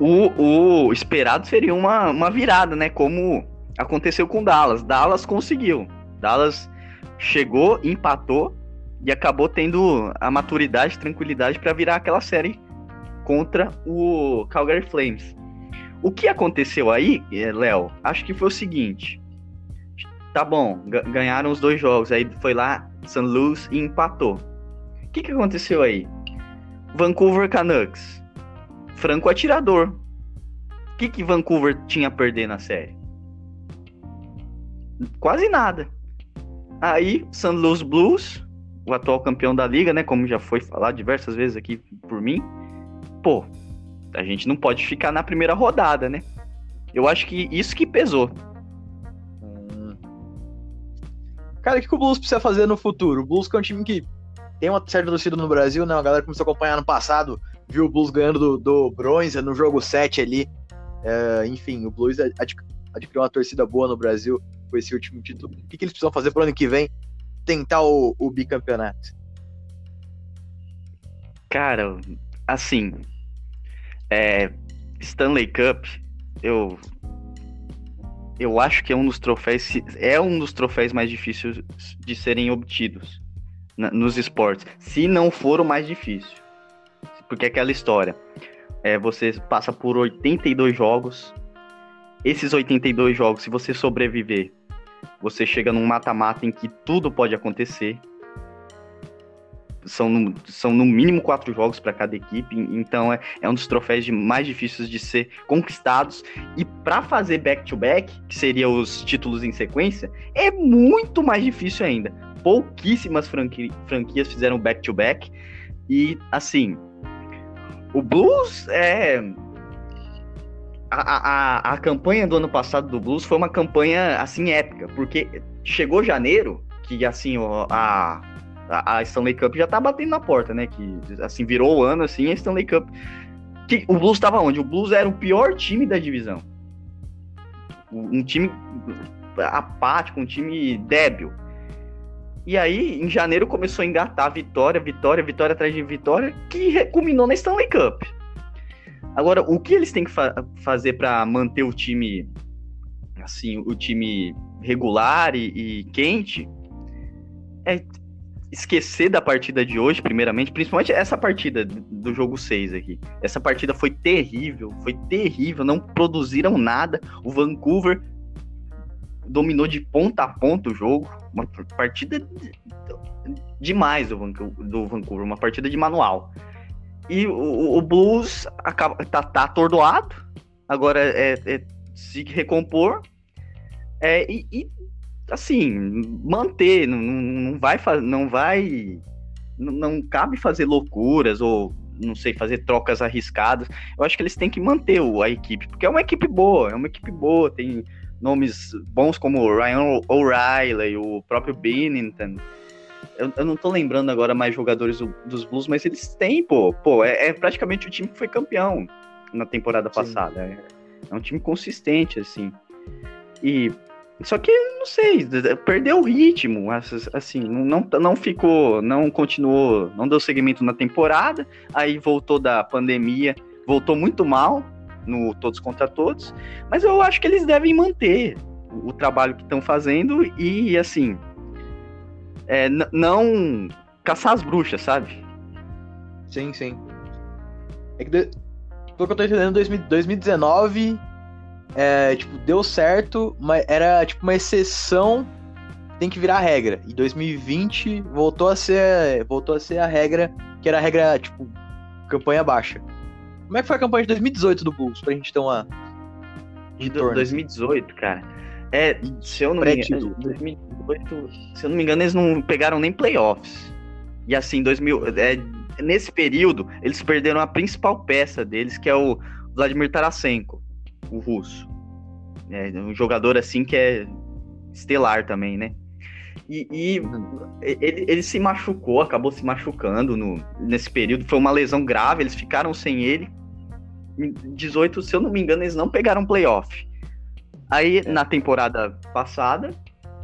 o, o, esperado seria uma, uma virada, né? Como aconteceu com Dallas. Dallas conseguiu. Dallas chegou, empatou e acabou tendo a maturidade, tranquilidade para virar aquela série contra o Calgary Flames. O que aconteceu aí, eh, Léo? Acho que foi o seguinte. Tá bom, ganharam os dois jogos, aí foi lá St. Louis e empatou. O que, que aconteceu aí? Vancouver Canucks, franco atirador. O que, que Vancouver tinha a perder na série? Quase nada. Aí, St. Louis Blues o atual campeão da liga, né? Como já foi falado diversas vezes aqui por mim. Pô, a gente não pode ficar na primeira rodada, né? Eu acho que isso que pesou. Hum. Cara, o que o Blues precisa fazer no futuro? O Blues que é um time que tem uma certa torcida no Brasil, né? A galera começou a acompanhar no passado, viu o Blues ganhando do, do Bronze no jogo 7 ali. É, enfim, o Blues adquiriu uma torcida boa no Brasil com esse último título. O que, que eles precisam fazer pro ano que vem tentar o, o bicampeonato? Cara, assim, é, Stanley Cup, eu eu acho que é um dos troféus é um dos troféus mais difíceis de serem obtidos na, nos esportes, se não for o mais difícil, porque é aquela história, é, você passa por 82 jogos, esses 82 jogos, se você sobreviver você chega num mata-mata em que tudo pode acontecer. são, no, são no mínimo quatro jogos para cada equipe, então é, é um dos troféus de, mais difíceis de ser conquistados. E para fazer back-to-back, -back, que seria os títulos em sequência, é muito mais difícil ainda. Pouquíssimas franqui, franquias fizeram back-to-back, -back, e assim, o Blues é. A, a, a campanha do ano passado do Blues foi uma campanha assim épica, porque chegou janeiro, que assim, a, a Stanley Cup já tá batendo na porta, né? Que assim, virou o ano assim, a Stanley Cup. Que, o Blues estava onde? O Blues era o pior time da divisão. Um time apático, um time débil. E aí, em janeiro, começou a engatar vitória, vitória, vitória atrás de vitória, que culminou na Stanley Cup. Agora, o que eles têm que fa fazer para manter o time, assim, o time regular e, e quente, é esquecer da partida de hoje, primeiramente, principalmente essa partida do jogo 6 aqui. Essa partida foi terrível, foi terrível, não produziram nada. O Vancouver dominou de ponta a ponta o jogo. Uma partida demais do, Vancouver, uma partida de manual. E o, o Blues acaba, tá, tá atordoado, agora é, é se recompor é, e, e, assim, manter, não, não vai não vai não, não cabe fazer loucuras ou não sei, fazer trocas arriscadas. Eu acho que eles têm que manter a equipe, porque é uma equipe boa, é uma equipe boa, tem nomes bons como o Ryan O'Reilly, o próprio Binnington. Eu, eu, não tô lembrando agora mais jogadores do, dos Blues, mas eles têm, pô. Pô, é, é, praticamente o time que foi campeão na temporada passada. É, é, um time consistente, assim. E. Só que, não sei, perdeu o ritmo, assim, não, não ficou, não continuou, não deu seguimento na temporada, aí voltou da pandemia, voltou muito mal, no Todos contra Todos, mas eu acho que eles devem manter o, o trabalho que estão fazendo e, assim, é, não caçar as bruxas, sabe? Sim, sim. É que, de... pelo que eu tô entendendo, 2019, é, tipo, deu certo, mas era, tipo, uma exceção tem que virar regra. E 2020 voltou a ser voltou a ser a regra que era a regra tipo campanha baixa. Como é que foi a campanha de 2018 do Bulls, pra gente ter uma. De 2018, cara. É, se eu não me engano, 2018, se eu não me engano, eles não pegaram nem playoffs. E assim, 2000, é, nesse período, eles perderam a principal peça deles, que é o Vladimir Tarasenko, o russo. É um jogador assim que é estelar também, né? E, e ele, ele, se machucou, acabou se machucando no, nesse período. Foi uma lesão grave, eles ficaram sem ele. Em 18, se eu não me engano, eles não pegaram playoff. Aí, é. na temporada passada,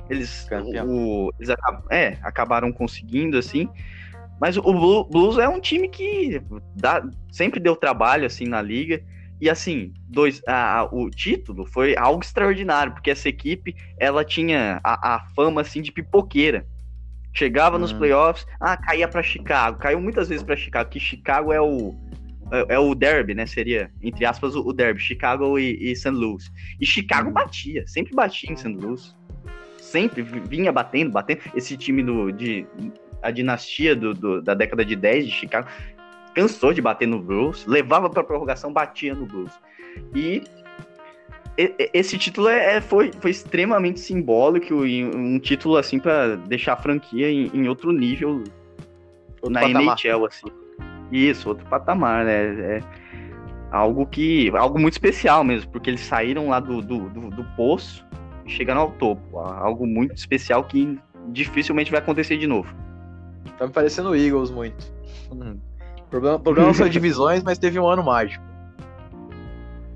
eles, o, eles acab é, acabaram conseguindo, assim. Mas o Blues é um time que dá, sempre deu trabalho, assim, na liga. E assim, dois, a, o título foi algo extraordinário, porque essa equipe ela tinha a, a fama assim de pipoqueira. Chegava nos hum. playoffs, ah, caía para Chicago, caiu muitas vezes para Chicago, que Chicago é o é, é, o derby, né? Seria, entre aspas, o, o derby, Chicago e, e St. Louis. E Chicago hum. batia, sempre batia em St. Louis. Sempre vinha batendo, batendo. Esse time do, de, a dinastia do, do, da década de 10 de Chicago cansou de bater no Bulls, levava para prorrogação, batia no Bulls. E esse título é, é, foi, foi extremamente simbólico um título assim para deixar a franquia em, em outro nível na patamar. NHL assim. Isso, outro patamar, né? É algo que algo muito especial mesmo, porque eles saíram lá do, do, do, do poço e chegaram ao topo. Algo muito especial que dificilmente vai acontecer de novo. Tá me parecendo Eagles muito. Hum. Problema, problema foi divisões, mas teve um ano mágico.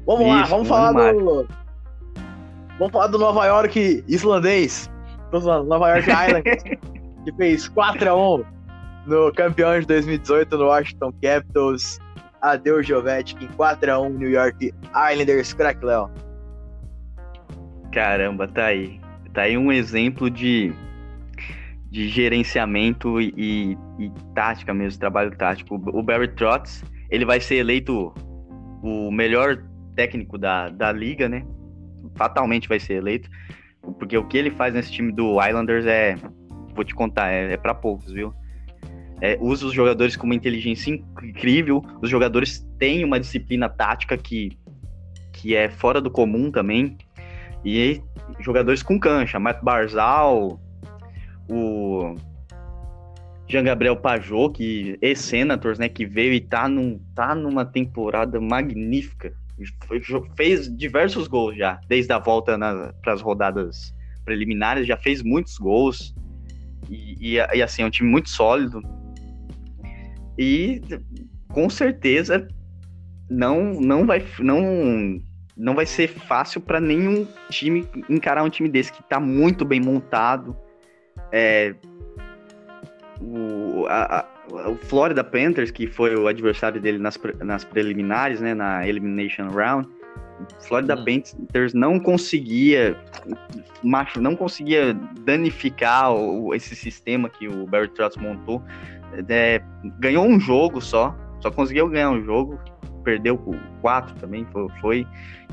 Vamos Isso, lá, vamos um falar do. Mágico. Vamos falar do Nova York islandês. Nova York Islanders, que fez 4x1 no campeão de 2018 no Washington Capitals. Adeus, Jovetic, 4x1 New York Islanders, crack Léo. Caramba, tá aí. Tá aí um exemplo de de gerenciamento e, e, e, tática mesmo, trabalho tático. O Barry Trotz, ele vai ser eleito o melhor técnico da, da liga, né? Fatalmente vai ser eleito, porque o que ele faz nesse time do Islanders é, vou te contar, é, é para poucos, viu? É, usa os jogadores com uma inteligência incrível, os jogadores têm uma disciplina tática que, que é fora do comum também, e jogadores com cancha, Matt Barzal, o Jean Gabriel Pajot, que é Senators, né, que veio e tá, num, tá numa temporada magnífica. Fez diversos gols já, desde a volta para as rodadas preliminares, já fez muitos gols. E, e, e, assim, é um time muito sólido. E com certeza não, não, vai, não, não vai ser fácil para nenhum time encarar um time desse que está muito bem montado. É, o, a, a, o Florida Panthers, que foi o adversário dele nas, nas preliminares, né, na Elimination Round, Florida hum. Panthers não conseguia macho, não conseguia danificar o, esse sistema que o Barry Trotz montou. É, ganhou um jogo só, só conseguiu ganhar um jogo, perdeu quatro também, foi,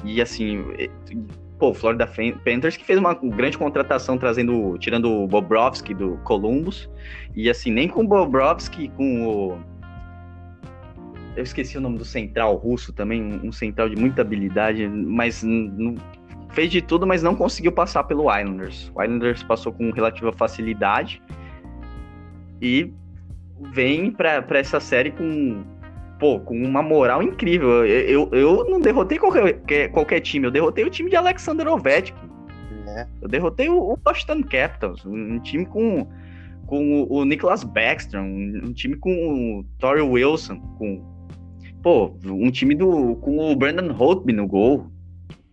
e assim, pô, Florida Panthers que fez uma grande contratação trazendo, tirando o Bobrovsky do Columbus, e assim, nem com o Bobrovsky, com o eu esqueci o nome do central russo também, um central de muita habilidade, mas fez de tudo, mas não conseguiu passar pelo Islanders. O Islanders passou com relativa facilidade e vem para essa série com pô, com uma moral incrível. Eu, eu, eu não derrotei qualquer, qualquer time, eu derrotei o time de Alexander Ovechkin. É. Eu derrotei o, o Boston Capitals, um time com, com o, o Nicholas Backstrom, um, um, time com o Torrey Wilson, com pô, um time do com o Brandon Holtby no gol.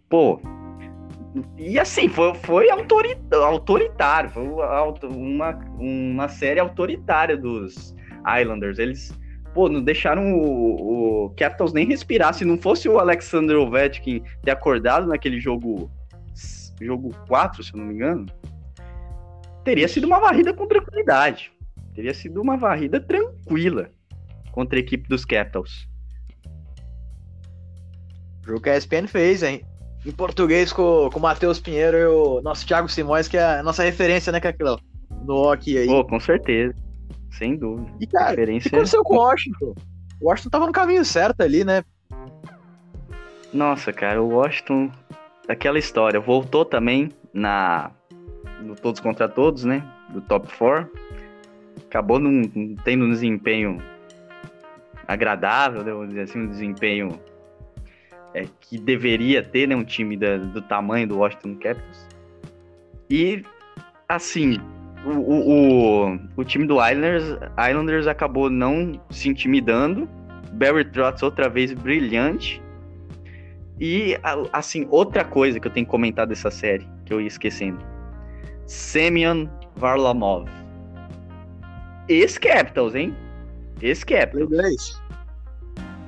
Pô, e assim, foi, foi autoritário, foi uma, uma série autoritária dos Islanders. Eles pô, não deixaram o, o, Capitals nem respirar. Se não fosse o Alexander Ovechkin ter acordado naquele jogo jogo 4, se eu não me engano, teria sido uma varrida com tranquilidade. Teria sido uma varrida tranquila contra a equipe dos Capitals. O jogo que a ESPN fez, hein? Em português com, com o Matheus Pinheiro e o nosso Thiago Simões, que é a nossa referência, né, Caquilão? No hockey aí. Pô, com certeza. Sem dúvida. E, cara, o que aconteceu com o Washington? O Washington tava no caminho certo ali, né? Nossa, cara, o Washington, aquela história, voltou também na no Todos contra Todos, né? Do top 4. Acabou não, tendo um desempenho agradável, né? vamos dizer assim, um desempenho é, que deveria ter, né? Um time da, do tamanho do Washington Capitals. E, assim, o, o, o, time do Islanders, Islanders acabou não se intimidando. Barry Trotz outra vez brilhante. E, assim, outra coisa que eu tenho que comentar dessa série, que eu ia esquecendo. Semyon Varlamov. Ex-Capitals, hein? Ex-Capitals.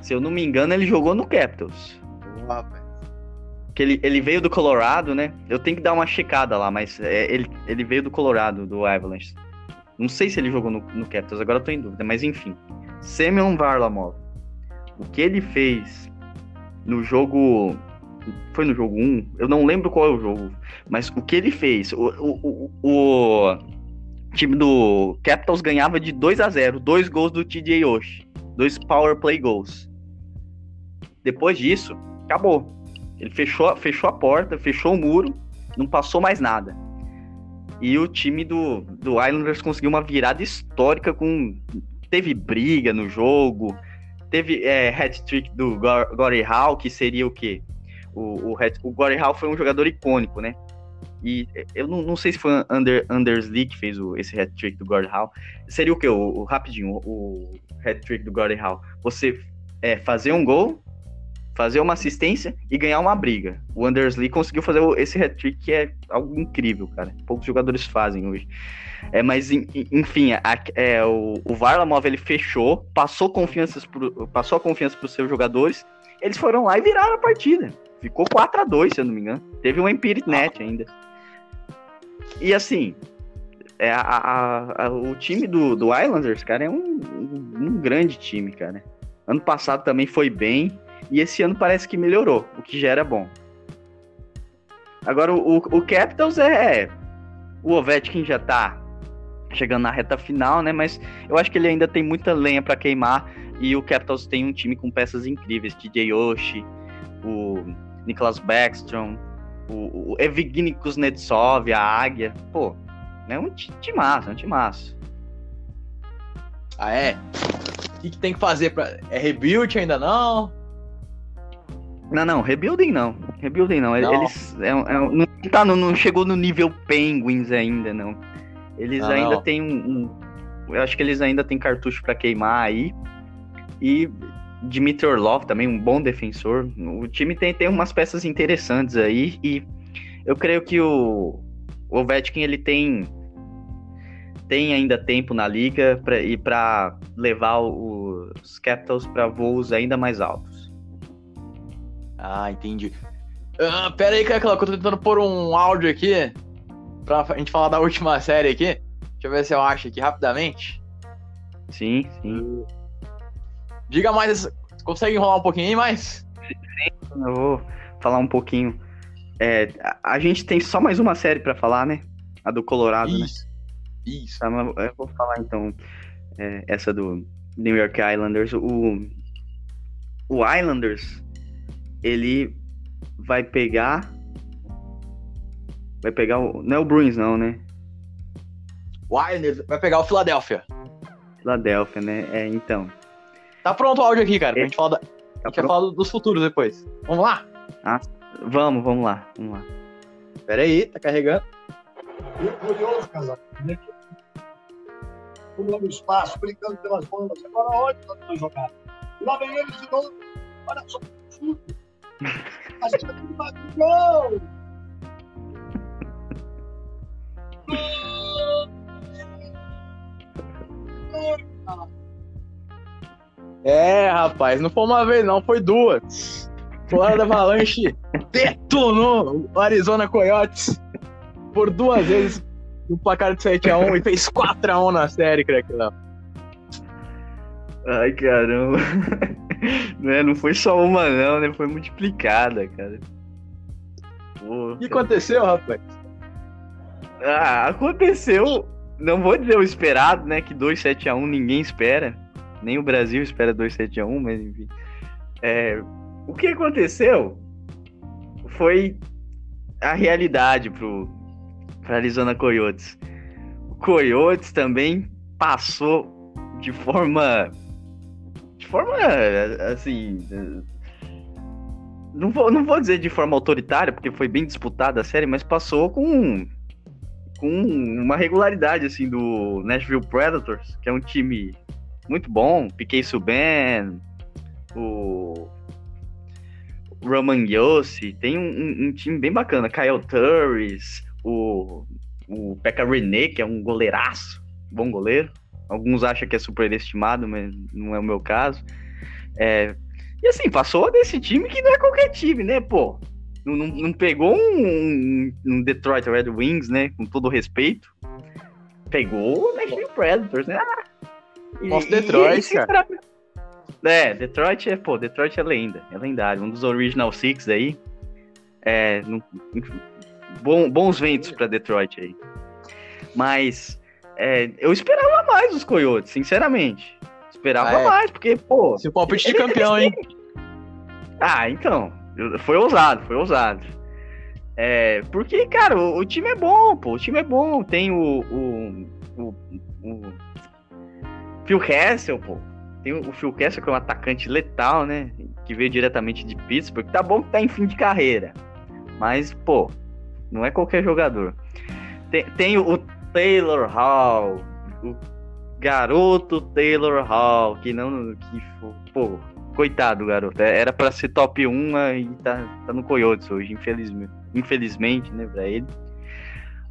Se eu não me engano, ele jogou no Capitals. Boa, que ele, ele veio do Colorado, né? Eu tenho que dar uma checada lá, mas é, ele, ele veio do Colorado, do Avalanche. Não sei se ele jogou no, no Capitals, agora eu tô em dúvida, mas enfim. Semyon Varlamov. O que ele fez no jogo. Foi no jogo 1? Eu não lembro qual é o jogo. Mas o que ele fez? O, o, o, o time do Capitals ganhava de 2 a 0 Dois gols do TJ Oshie. Dois power play goals. Depois disso, acabou ele fechou, fechou a porta, fechou o muro, não passou mais nada. E o time do, do Islanders conseguiu uma virada histórica com. Teve briga no jogo, teve é, hat-trick do Gordie Howe, que seria o quê? O, o, o Gordie Howe foi um jogador icônico, né? E eu não, não sei se foi Under, Anders Lee que fez o, esse hat-trick do Gordie Howe. Seria o quê? O, o rapidinho, o, o hat-trick do Gordie Howe. Você é, fazer um gol, fazer uma assistência e ganhar uma briga. O Anders Lee conseguiu fazer esse hat-trick que é algo incrível, cara. Poucos jogadores fazem hoje. É, mas enfim, a, é, o, o Varlamov ele fechou, passou confianças pro, passou a confiança para os seus jogadores. Eles foram lá e viraram a partida. Ficou 4 a 2 se eu não me engano. Teve um Empiric Net ainda. E assim, é, a, a, a, o time do, do Islanders, cara, é um, um, um grande time, cara. Ano passado também foi bem. E esse ano parece que melhorou, o que já era bom. Agora, o, o Capitals é. O Ovechkin já tá chegando na reta final, né? Mas eu acho que ele ainda tem muita lenha para queimar e o Capitals tem um time com peças incríveis, DJ Yoshi, o Nicholas Backstrom, o, o Evgeny Kuznetsov, a Águia. Pô, é um time massa, é um time massa. Ah, é? O que, que tem que fazer para É rebuild ainda não? Não, não, rebuilding não. Rebuilding não. não. Eles é, é, não, tá, não, não chegou no nível Penguins ainda, não. Eles ah, ainda têm um, um, Eu acho que eles ainda têm cartucho para queimar aí. E Dmitry Orlov também, um bom defensor. O time tem, tem umas peças interessantes aí. E eu creio que o, o Ovechkin, ele tem tem ainda tempo na liga pra, e para levar os Capitals para voos ainda mais altos. Ah, entendi. Uh, pera aí, cara, que eu tô tentando pôr um áudio aqui pra gente falar da última série aqui. Deixa eu ver se eu acho aqui rapidamente. Sim, sim. Diga mais, consegue enrolar um pouquinho aí mais? Sim, eu vou falar um pouquinho. É, a, a gente tem só mais uma série para falar, né? A do Colorado, Isso. né? Isso. Tá, eu vou falar então é, essa do New York Islanders. O, o Islanders, ele vai pegar. Vai pegar o. Não é o Bruins, não, né? O Islanders vai pegar o Philadelphia. Philadelphia, né? É, então. Tá pronto o áudio aqui, cara. É. Pra gente falar, da... tá a gente vai falar dos futuros depois. Vamos lá? Ah, vamos, vamos lá. Vamos lá. Pera aí, tá carregando. Eu curioso, casal pulando espaço, brincando pelas bandas. Agora onde nós vamos jogar? E lá vem eles de novo. Olha só, chute. A gente vai tudo mais gol! É, rapaz, não foi uma vez, não, foi duas. Florida Avalanche detonou o Arizona Coyotes por duas vezes no placar de 7x1 e fez 4x1 na série, Cracklau. Ai, caramba. né? Não foi só uma, não, né? Foi multiplicada, cara. O que aconteceu, rapaz? Ah, aconteceu. Não vou dizer o esperado, né? Que 2-7x1 ninguém espera. Nem o Brasil espera 2-7x1, mas enfim. É, o que aconteceu foi a realidade pro, para Arizona Coyotes. O Coyotes também passou de forma de forma assim, não vou, não vou dizer de forma autoritária, porque foi bem disputada a série, mas passou com com uma regularidade assim do Nashville Predators, que é um time muito bom, Piquet Subban, o Roman Yossi, tem um, um, time bem bacana, Kyle Turris, o, o Pekka que é um goleiraço, bom goleiro. Alguns acham que é superestimado, mas não é o meu caso. É, e assim, passou desse time que não é qualquer time, né, pô? Não, não, não pegou um, um, Detroit Red Wings, né? Com todo respeito. Pegou o Nashville Predators, né? Ah, Nossa, Detroit, e, cara. É, Detroit é, pô, Detroit é lenda, é lendário. Um dos Original Six aí. É, não, bom, bons ventos para Detroit aí. Mas é, eu esperava mais os Coyotes, sinceramente. Esperava ah, é. mais, porque, pô. Se o palpite de campeão, hein? Ah, então. Foi ousado, foi ousado. É, porque, cara, o, o, time é bom, pô. O time é bom. Tem o. O, o, o Phil Kessel, pô. Tem o Phil Kessel, que é um atacante letal, né? Que veio diretamente de Pittsburgh. Tá bom que tá em fim de carreira. Mas, pô, não é qualquer jogador. Tem, tem o Taylor Hall, o garoto Taylor Hall, que não. Que, pô, coitado, garoto. É, era para ser top 1 e tá, tá no Coyotes hoje, infelizmente, infelizmente, né, pra ele.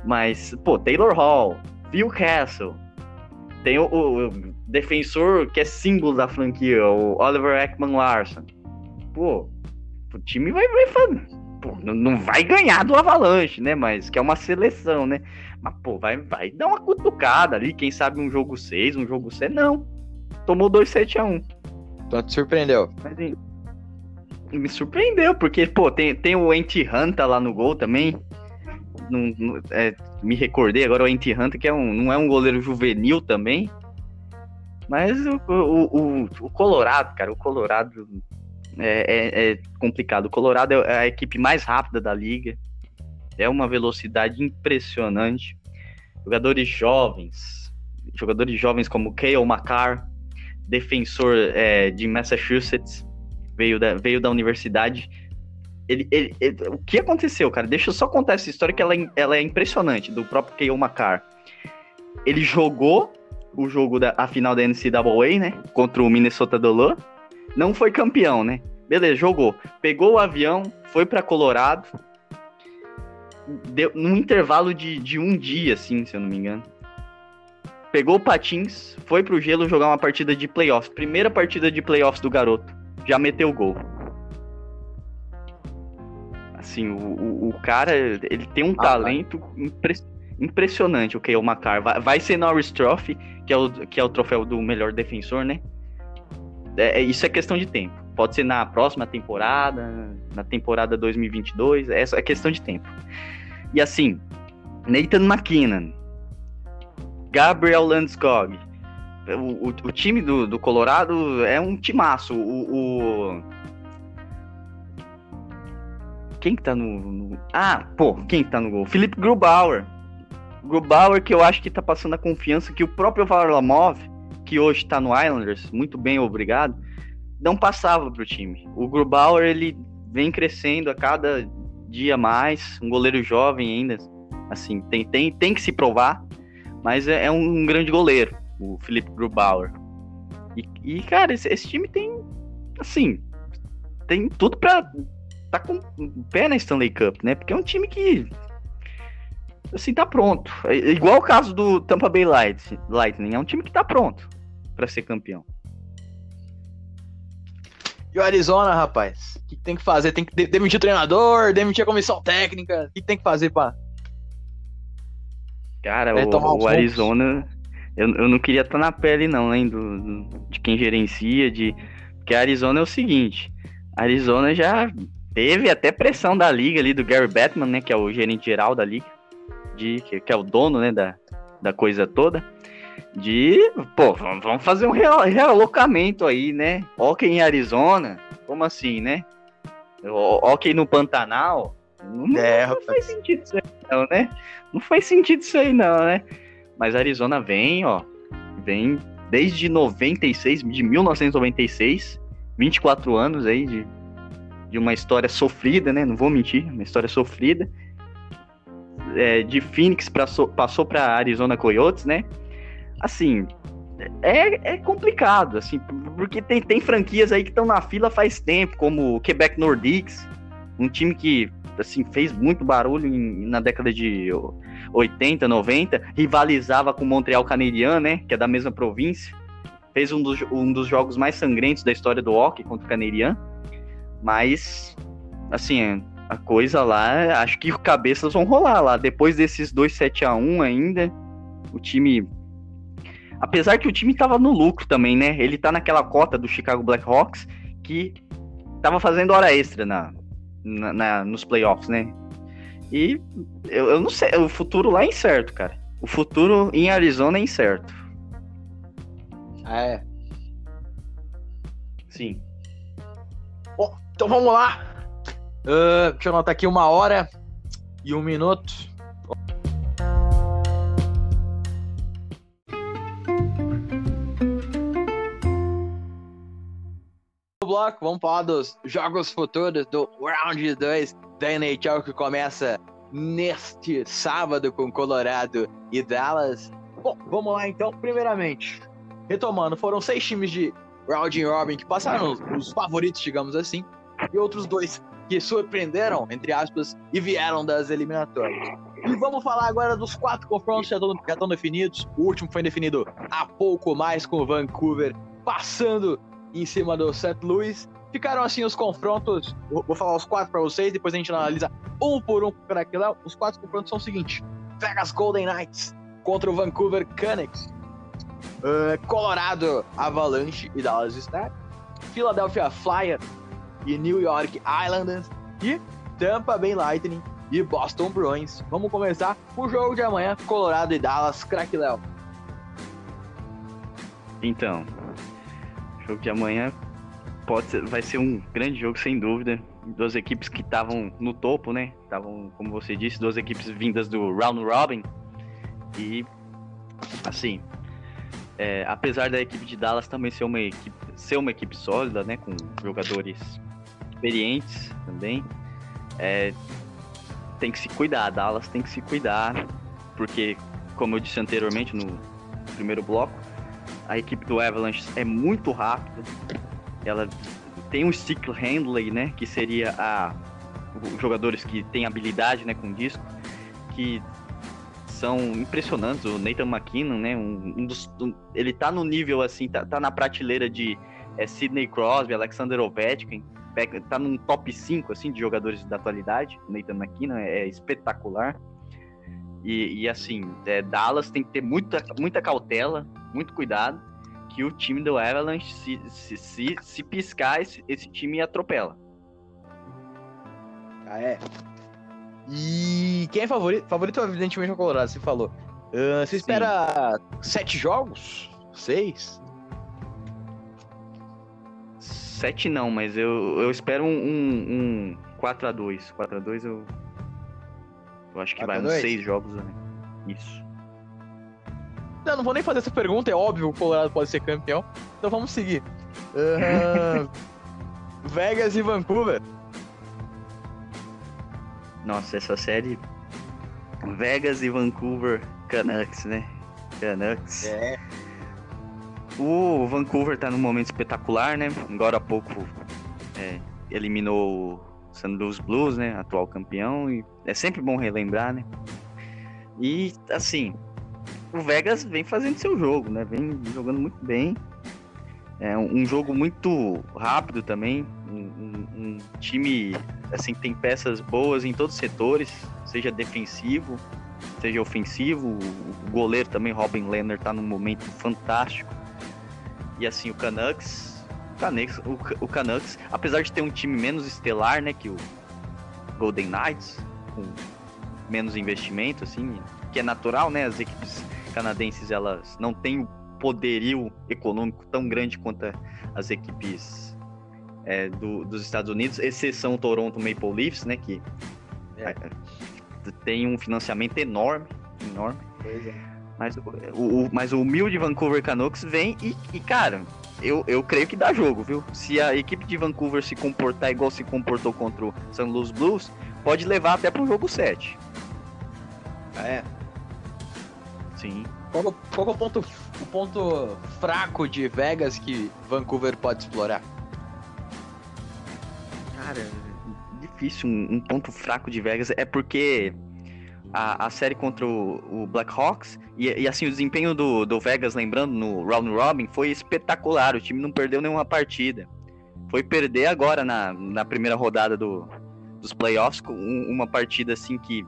Mas, pô, Taylor Hall, Phil Castle, tem o, o, defensor que é símbolo da franquia, o Oliver Ekman Larson. Pô, o time vai, vai, pô, não vai ganhar do Avalanche, né? Mas que é uma seleção, né? Mas, pô, vai, vai dar uma cutucada ali, quem sabe um jogo 6, um jogo 7, não. Tomou 2-7x1. Então te surpreendeu. Mas, me surpreendeu, porque, pô, tem, tem o Enti Hunter lá no gol também. não, não- é, me recordei agora o Anti Hunter, que é um, não é um goleiro juvenil também. Mas o, o, o, o Colorado, cara, o Colorado é, é- é complicado. O Colorado é a equipe mais rápida da liga. É uma velocidade impressionante. Jogadores jovens, jogadores jovens como Cale McCarr, defensor é, de Massachusetts, veio da, veio da universidade. Ele, ele- ele- o que aconteceu, cara? Deixa eu só contar essa história que ela, é- ela é impressionante, do próprio Cale McCarr. Ele jogou o jogo da a final da NCAA, né? Contra o Minnesota Dolor. Não foi campeão, né? Beleza, jogou. Pegou o avião, foi pra Colorado. Deu, num intervalo de, de um dia, assim, se eu não me engano. Pegou o patins, foi pro gelo jogar uma partida de playoffs. Primeira partida de playoffs do garoto. Já meteu gol. Assim, o, o, o cara, ele tem um Ah, talento impre- impressionante, o Cale McCarr. Vai, vai ser Norris Trophy, que é, o, que é o troféu do melhor defensor, né? É, é- isso é questão de tempo. Pode ser na próxima temporada, na temporada 2022, essa é questão de tempo. E assim, Nathan McKinnon, Gabriel Landeskog, o, o, o time do, do Colorado é um timaço. O, o- Quem que tá no, no- Ah, pô, quem que tá no gol? Felipe Grubauer. Grubauer que eu acho que tá passando a confiança que o próprio Varlamov, que hoje tá no Islanders, muito bem, obrigado, não passava pro time. O Grubauer, ele vem crescendo a cada dia mais, um goleiro jovem ainda, assim, tem, tem, tem que se provar, mas é, é um, grande goleiro, o Felipe Grubauer. E, e, cara, esse, esse time tem, assim, tem tudo pra tá com o pé na Stanley Cup, né? Porque é um time que, assim, tá pronto. É igual o caso do Tampa Bay Light, Lightning, é um time que tá pronto pra ser campeão. E o Arizona, rapaz? O que tem que fazer? Tem que de- demitir o treinador, demitir a comissão técnica? O que tem que fazer pra. Cara, Vai o, o. Arizona, eu, eu não queria estar na pele, não, hein, do, do- de quem gerencia, de. Porque a Arizona é o seguinte: a Arizona já teve até pressão da liga ali, do Gary Bettman, né, que é o gerente geral da liga, de, que, que é o dono, né, da, da coisa toda. De, pô, vamos fazer um real- realocamento aí, né? Hockey em Arizona, como assim, né? O- Hockey no Pantanal, não, É, não faz sentido isso aí, não, né? Não faz sentido isso aí, não, né? Mas a Arizona vem, ó. Vem desde 96, de 1996, 24 anos aí de, de uma história sofrida, né? Não vou mentir, uma história sofrida. É, de Phoenix pra, so- passou para Arizona Coyotes, né? Assim, é, é complicado, assim, porque tem, tem franquias aí que estão na fila faz tempo, como o Quebec Nordiques, um time que assim fez muito barulho em- na década de 80, 90, rivalizava com o Montreal Canadiens, né, que é da mesma província. Fez um dos, um dos jogos mais sangrentos da história do hockey contra o Canadiens. Mas assim, a coisa lá, acho que cabeças vão rolar lá. Depois desses dois 7 a 1 ainda, o time apesar que o time tava no lucro também, né? Ele tá naquela cota do Chicago Blackhawks que tava fazendo hora extra na, na, na- nos playoffs, né? E eu, eu não sei, o futuro lá é incerto, cara. O futuro em Arizona é incerto. É. Sim. Bom, então vamos lá. Ah, deixa eu anotar aqui uma hora e um minuto. Bloco, vamos falar dos jogos futuros do Round 2 da NHL que começa neste sábado com Colorado e Dallas. Bom, vamos lá então. Primeiramente, retomando, foram seis times de Round Robin que passaram os, os favoritos, digamos assim, e outros dois que surpreenderam, entre aspas, e vieram das eliminatórias. E vamos falar agora dos quatro confrontos que já estão definidos. O último foi definido há pouco mais com o Vancouver passando em cima do St. Louis. Ficaram assim os confrontos. Vou falar os quatro para vocês, depois a gente analisa um por um para aquilo. Os quatro confrontos são os seguintes: Vegas Golden Knights contra o Vancouver Canucks, Uh, Colorado Avalanche e Dallas Stars, Philadelphia Flyers e New York Islanders e Tampa Bay Lightning e Boston Bruins. Vamos começar o jogo de amanhã, Colorado e Dallas, craque Léo. Então, o jogo de amanhã pode ser, vai ser um grande jogo sem dúvida. Duas equipes que estavam no topo, né? Estavam, como você disse, duas equipes vindas do round robin e assim, é, apesar da equipe de Dallas também ser uma equipe, ser uma equipe sólida, né, com jogadores experientes também, é, tem que se cuidar. Dallas tem que se cuidar, porque, como eu disse anteriormente no primeiro bloco, a equipe do Avalanche é muito rápida. Ela tem um stick handling, né, que seria a os jogadores que têm habilidade, né, com disco, que são impressionantes. O Nathan McKinnon, né? Um, um dos, um, ele tá no nível assim, tá, tá na prateleira de é, Sidney Crosby, Alexander Ovechkin, tá num top 5 assim, de jogadores da atualidade. O Nathan McKinnon é, é espetacular. E, e assim, é, Dallas tem que ter muita, muita cautela, muito cuidado, que o time do Avalanche, se, se, se, se piscar, esse, esse time atropela. Ah, é? E quem é favorito? Favorito, evidentemente, é o Colorado, você falou. Uh, você espera Sim. sete jogos? Seis? Sete não, mas eu, eu espero um, um, um 4x2. 4x2 eu. Eu acho que vai uns seis jogos, né? Isso. Não, não vou nem fazer essa pergunta, é óbvio que o Colorado pode ser campeão. Então vamos seguir. Uh, Vegas e Vancouver. Nossa, essa série. Vegas e Vancouver Canucks, né? Canucks. É. O Vancouver tá num momento espetacular, né? Agora há pouco é, eliminou o St. Louis Blues, né? Atual campeão. E é sempre bom relembrar, né? E, assim, o Vegas vem fazendo seu jogo, né? Vem jogando muito bem. É um, jogo muito rápido também. Um, um, um, time assim tem peças boas em todos os setores, seja defensivo, seja ofensivo. O goleiro também, Robin Leonard, está num momento fantástico. E assim, o Canucks, Canucks o, o Canucks, apesar de ter um time menos estelar, né, que o Golden Knights, com menos investimento, assim, que é natural, né? As equipes canadenses elas não têm o poderio econômico tão grande quanto as equipes é, do, dos Estados Unidos, exceção Toronto Maple Leafs, né, que é. tem um financiamento enorme, enorme. É. Mas o, o, mas o humilde Vancouver Canucks vem e, e, cara, eu, eu creio que dá jogo, viu? Se a equipe de Vancouver se comportar igual se comportou contra o St. Louis Blues, pode levar até para o jogo 7. Ah, é? Sim. Qual, qual é o ponto, o ponto fraco de Vegas que Vancouver pode explorar? Cara, difícil. Um, um ponto fraco de Vegas é porque a, a série contra o, o Blackhawks e, e, assim, o desempenho do, do Vegas, lembrando, no Round Robin, foi espetacular. O time não perdeu nenhuma partida. Foi perder agora na, na primeira rodada do, dos playoffs com uma partida assim que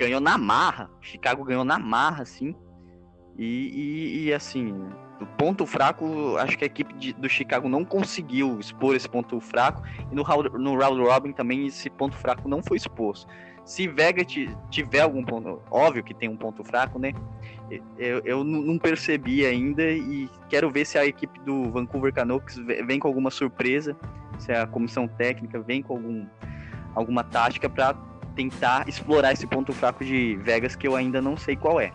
ganhou na marra. Chicago ganhou na marra, assim. E, e, e assim, o ponto fraco, acho que a equipe de, do Chicago não conseguiu expor esse ponto fraco. E no, no round robin também esse ponto fraco não foi exposto. Se Vega tiver algum ponto, óbvio que tem um ponto fraco, né? Eu, eu não percebi ainda e quero ver se a equipe do Vancouver Canucks vem com alguma surpresa, se a comissão técnica vem com algum, alguma tática para tentar explorar esse ponto fraco de Vegas que eu ainda não sei qual é.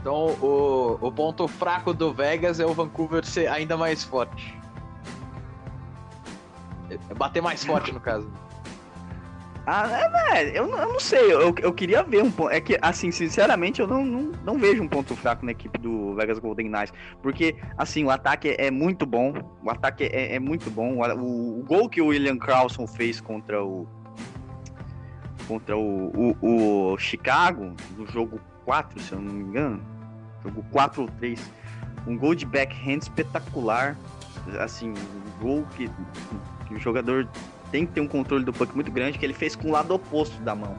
Então o, o ponto fraco do Vegas é o Vancouver ser ainda mais forte. É bater mais forte, no caso. Ah, é, é, eu, eu não sei, eu, eu queria ver um ponto. É que, assim, sinceramente, eu não, não, não vejo um ponto fraco na equipe do Vegas Golden Knights. Porque, assim, o ataque é muito bom. O ataque é, é muito bom. O, o, gol que o William Carlson fez contra o. Contra o, o, o Chicago, no jogo 4, se eu não me engano. Jogo 4 ou 3. Um gol de backhand espetacular. Assim, um gol que, que o jogador tem que ter um controle do puck muito grande, que ele fez com o lado oposto da mão.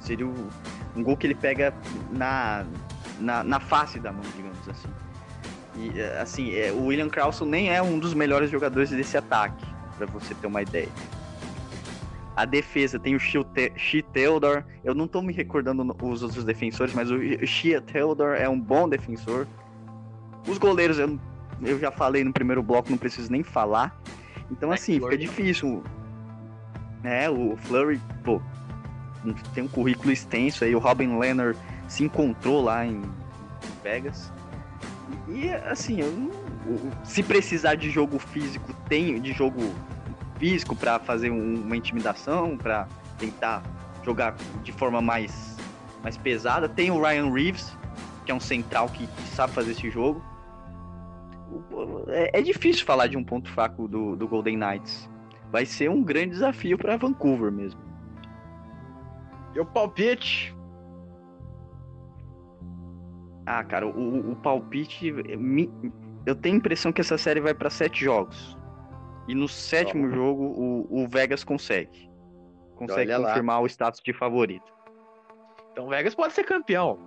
Seria o, um gol que ele pega na, na, na face da mão, digamos assim. E, assim, é, o William Carlson nem é um dos melhores jogadores desse ataque, para você ter uma ideia. A defesa tem o Shea Theodore. Eu não tô me recordando os outros defensores, mas o Shea Theodore é um bom defensor. Os goleiros eu, eu já falei no primeiro bloco, não preciso nem falar. Então, assim, fica difícil. É, o Flurry, pô, tem um currículo extenso aí. O Robin Leonard se encontrou lá em Vegas. E, assim, eu, se precisar de jogo físico, tem de jogo físico para fazer um, uma intimidação, para tentar jogar de forma mais, mais pesada. Tem o Ryan Reeves, que é um central que, que sabe fazer esse jogo. É, é, difícil falar de um ponto fraco do, do Golden Knights. Vai ser um grande desafio para Vancouver mesmo. E o palpite? Ah, cara, o, o palpite. Eu tenho a impressão que essa série vai para sete jogos. E no sétimo oh. jogo, o, o, Vegas consegue. Consegue Olha confirmar lá. o status de favorito. Então o Vegas pode ser campeão.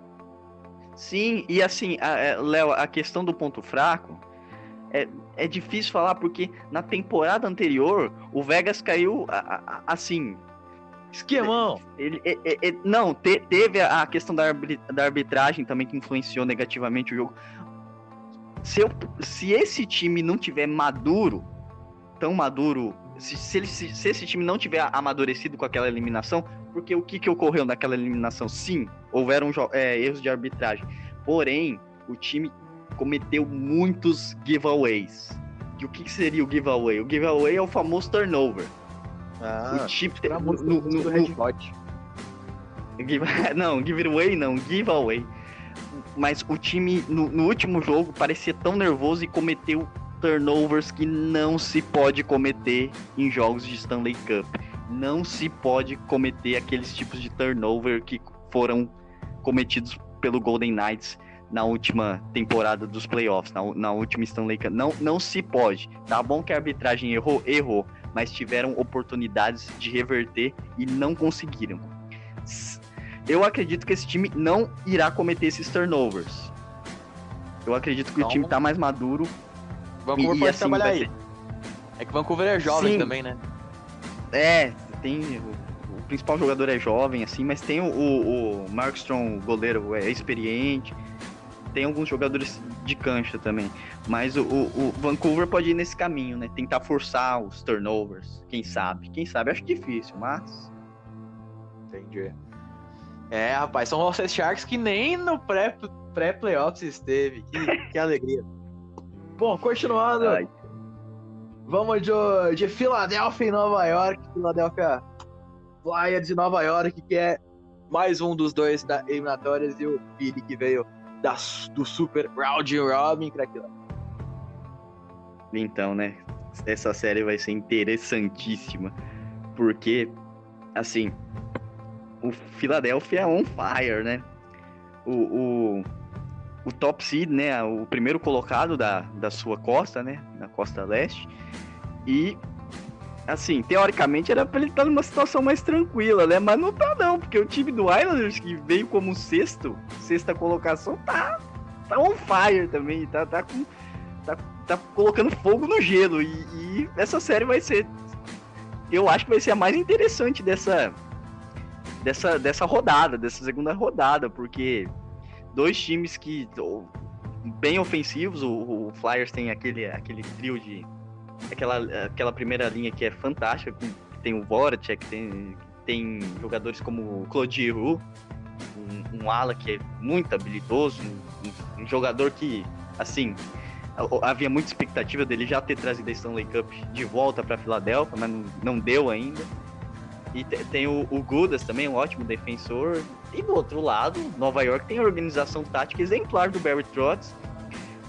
Sim, e assim, é, Léo, a questão do ponto fraco é, é difícil falar porque na temporada anterior o Vegas caiu assim. Esquemão! Ele, ele, ele não, te, teve a questão da, da arbitragem também que influenciou negativamente o jogo. Se, eu, se esse time não tiver maduro, tão maduro, se, se, ele, se, se esse time não tiver amadurecido com aquela eliminação, porque o que, que ocorreu naquela eliminação? Sim, houveram é, erros de arbitragem. Porém, o time cometeu muitos giveaways. E o que seria o giveaway? O giveaway é o famoso turnover. Ah, o time no, no, no, no give, não, giveaway não, giveaway. Mas o time no, no último jogo parecia tão nervoso e cometeu turnovers que não se pode cometer em jogos de Stanley Cup. Não se pode cometer aqueles tipos de turnover que foram cometidos pelo Golden Knights na última temporada dos playoffs, na, na última Stanley Cup. Não, não se pode. Tá bom que a arbitragem errou, errou, mas tiveram oportunidades de reverter e não conseguiram. Eu acredito que esse time não irá cometer esses turnovers. Eu acredito que o time tá mais maduro. Vancouver e, pode assim, trabalhar aí. É que Vancouver é jovem Sim. também, né? É, tem. O, o, principal jogador é jovem, assim, mas tem o, o, o Markstrom, goleiro, é experiente tem alguns jogadores de cancha também. Mas o, o, o, Vancouver pode ir nesse caminho, né? Tentar forçar os turnovers. Quem sabe? Quem sabe? Acho difícil, mas. Entendi. É, rapaz, são Los Sharks que nem no pré-playoffs pré esteve. Que, que alegria. Bom, continuando. Ai. Vamos de, de Filadélfia em Nova York. Filadélfia Flyers de Nova York, que é mais um dos dois da eliminatórias e o Billy que veio da, do Super Round Robin, craqueira. Então, né? Essa série vai ser interessantíssima. Porque, assim, o Philadelphia é on fire, né? O, o, o top seed, né? O primeiro colocado da, da sua costa, né? Na costa leste. E assim, teoricamente era pra ele estar numa situação mais tranquila, né? Mas não tá não, porque o time do Islanders, que veio como sexto, sexta colocação, tá, tá on fire também, tá, tá, com, tá, tá colocando fogo no gelo. E, e essa série vai ser, eu acho que vai ser a mais interessante dessa, dessa, dessa rodada, dessa segunda rodada, porque dois times que bem ofensivos, o, o Flyers tem aquele, aquele trio de aquela, aquela primeira linha que é fantástica, que tem o Voracek, tem, tem jogadores como o Claude Roux, um, um ala que é muito habilidoso, um, um, jogador que, assim, havia muita expectativa dele já ter trazido a Stanley Cup de volta para Filadélfia, mas não, não, deu ainda. E tem o, o Gudas também, um ótimo defensor. E do outro lado, Nova York tem a organização tática exemplar do Barry Trotz,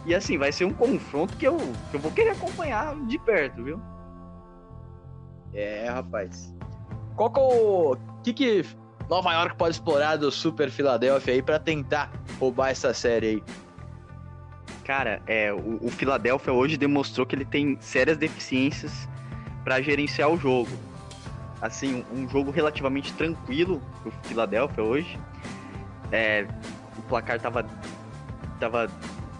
e assim, vai ser um confronto que eu, que eu vou querer acompanhar de perto, viu? É, rapaz. Qual que é o. que, que Nova York pode explorar do Super Philadelphia aí para tentar roubar essa série aí? Cara, é, o, o Philadelphia hoje demonstrou que ele tem sérias deficiências para gerenciar o jogo. Assim, um, um jogo relativamente tranquilo pro Philadelphia hoje. É, o placar tava, tava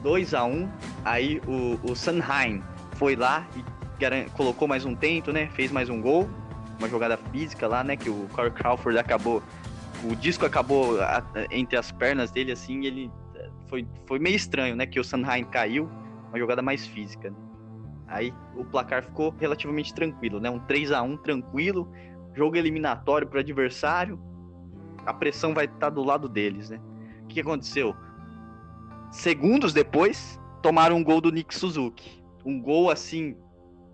2 a 1 Aí o, o Sanheim foi lá e colocou mais um tento, né? Fez mais um gol. uma jogada física lá, né? Que o Corey Crawford acabou. O disco acabou entre as pernas dele, assim, ele foi, foi meio estranho, né? Que o Sanheim caiu, uma jogada mais física. Né? Aí o placar ficou relativamente tranquilo, né? Um 3 a 1 tranquilo, jogo eliminatório para adversário. A pressão vai estar tá do lado deles, né? O que aconteceu? Segundos depois, tomaram um gol do Nick Suzuki. Um gol assim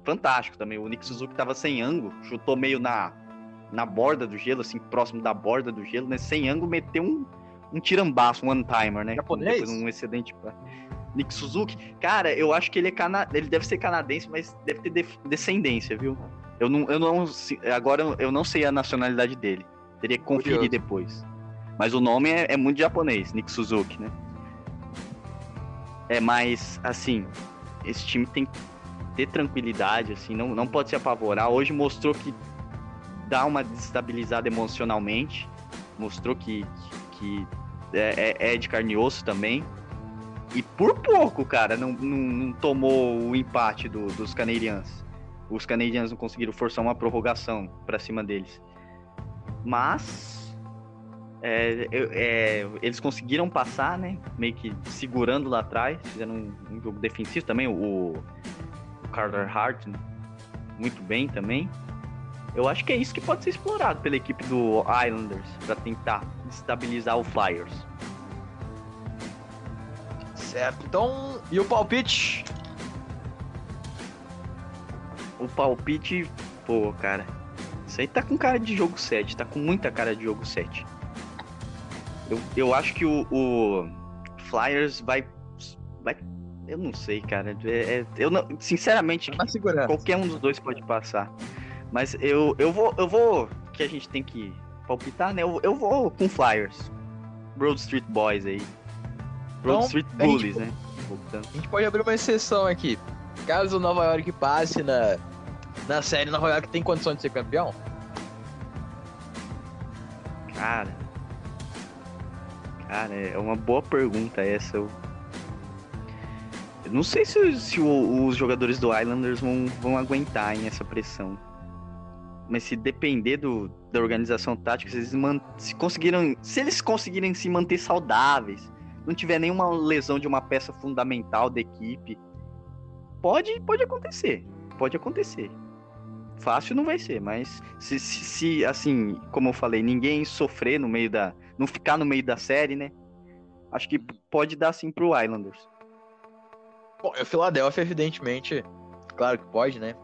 fantástico também. O Nick Suzuki estava sem ângulo, chutou meio na na borda do gelo, assim, próximo da borda do gelo, né? Sem ângulo, meteu um, um tirambaço, um one-timer, né? Japonês? Depois um excedente pra... Nick Suzuki, cara, eu acho que ele é cana... ele deve ser canadense, mas deve ter de... descendência, viu? Eu não, eu não, agora eu não sei a nacionalidade dele. Teria que conferir Curioso. depois. Mas o nome é, é, muito japonês, Nick Suzuki, né? É mais, assim, esse time tem que ter tranquilidade, assim, não, não pode se apavorar. Hoje mostrou que dá uma desestabilizada emocionalmente, mostrou que, que é, é, é de carne e osso também. E por pouco, cara, não, não, não tomou o empate do, dos canadianos. Os canadianos não conseguiram forçar uma prorrogação para cima deles. Mas é, é, eles conseguiram passar, né? Meio que segurando lá atrás, fizeram um, um jogo defensivo também. O, o Carter Hart muito bem também. Eu acho que é isso que pode ser explorado pela equipe do Islanders para tentar estabilizar o Flyers. Certo. Então, e o palpite? O palpite, pô, cara. Isso aí tá com cara de jogo 7, tá com muita cara de jogo 7. Eu, eu acho que o, o Flyers vai, vai. Eu não sei, cara. É, é, eu não, sinceramente, qualquer um dos dois pode passar. Mas eu, eu vou. Eu vou. Que a gente tem que palpitar, né? Eu, eu vou com Flyers. Broad Street Boys aí. Broad então, Street Bullies, né? A gente pode abrir uma exceção aqui. Caso o Nova York passe na, na série, Nova York tem condição de ser campeão? Cara. Cara, é uma boa pergunta essa. Eu, eu não sei se, se o, os jogadores do Islanders vão, vão aguentar em essa pressão. Mas se depender do, da organização tática, se eles, se conseguiram, se eles conseguirem se manter saudáveis, não tiver nenhuma lesão de uma peça fundamental da equipe, pode, pode acontecer. Pode acontecer. Fácil não vai ser, mas se, se, se, assim, como eu falei, ninguém sofrer no meio da. não ficar no meio da série, né? Acho que pode dar sim pro Islanders. Bom, o Philadelphia, evidentemente, claro que pode, né?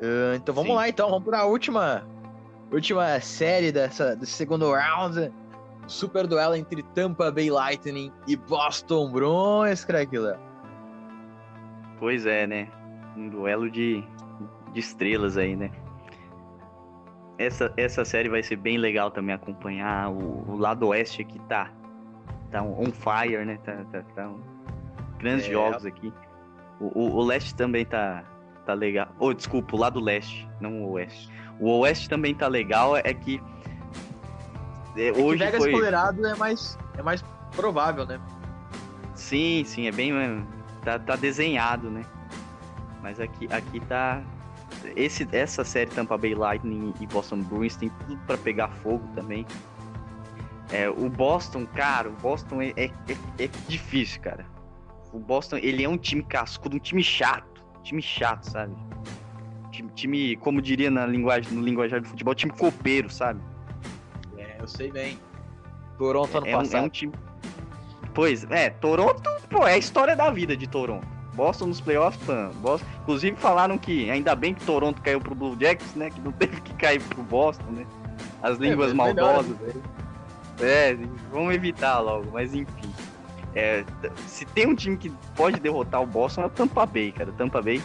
Uh, então vamos sim. lá, então, vamos para a última, última série dessa, desse segundo round super duelo entre Tampa Bay Lightning e Boston Bruins, Craigla. Pois é, né? Um duelo de, de estrelas aí, né? Essa, essa série vai ser bem legal também acompanhar. O, o lado oeste aqui tá, tá on fire, né? Tá, tá, tá um, grandes é. jogos aqui. O, o, o, leste também tá, tá legal. Oh, desculpa, o lado leste, não o oeste. O oeste também tá legal, é que é, hoje Vegas foi... Colorado é mais, é mais provável, né? Sim, sim, é bem. Tá, tá desenhado, né? Mas aqui, aqui tá. Esse, essa série Tampa Bay Lightning e Boston Bruins tem tudo para pegar fogo também. É, o Boston, cara, o Boston é, é, é, é, difícil, cara. O Boston, ele é um time cascudo, um time chato. Time chato, sabe? Time, time como diria na linguagem, no linguajar do futebol, time copeiro, sabe? eu sei bem. Toronto ano é, passado. Um, é um time. Pois, é, Toronto, pô, é a história da vida de Toronto. Boston nos playoffs, Boston. Inclusive falaram que ainda bem que Toronto caiu pro Blue Jackets, né? Que não teve que cair pro Boston, né? As é, línguas é, maldosas. Melhor, é, vamos evitar logo, mas enfim. É, se tem um time que pode derrotar o Boston é o Tampa Bay, cara. Tampa Bay.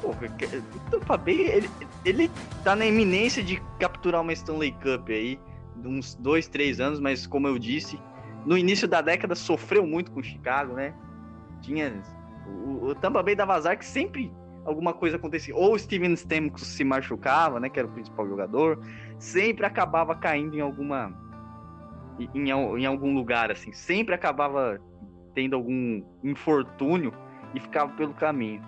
Pô, o Tampa Bay, ele, ele tá na iminência de capturar uma Stanley Cup aí uns dois, três anos, mas como eu disse, no início da década sofreu muito com o Chicago, né? Tinha. O, Tampa Bay dava azar que sempre alguma coisa acontecia. Ou o Steven Stamkos se machucava, né? Que era o principal jogador. Sempre acabava caindo em alguma. Em, em algum lugar, assim. Sempre acabava tendo algum infortúnio e ficava pelo caminho.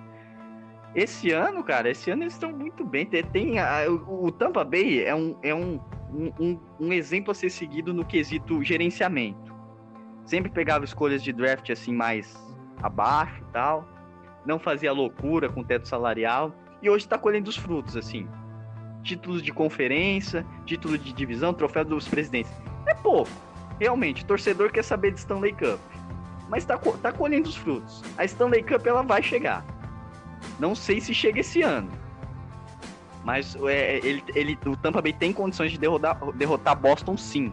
esse ano, cara, esse ano eles estão muito bem. Tem, tem a, o, o, Tampa Bay é, um, é um, um, um, exemplo a ser seguido no quesito gerenciamento. Sempre pegava escolhas de draft assim mais abaixo e tal. Não fazia loucura com teto salarial. E hoje está colhendo os frutos, assim. Títulos de conferência, título de divisão, troféu dos presidentes. É pouco. Realmente, o torcedor quer saber de Stanley Cup. Mas está tá colhendo os frutos. A Stanley Cup ela vai chegar. Não sei se chega esse ano. Mas é, ele, ele, o Tampa Bay tem condições de derrotar, derrotar Boston sim.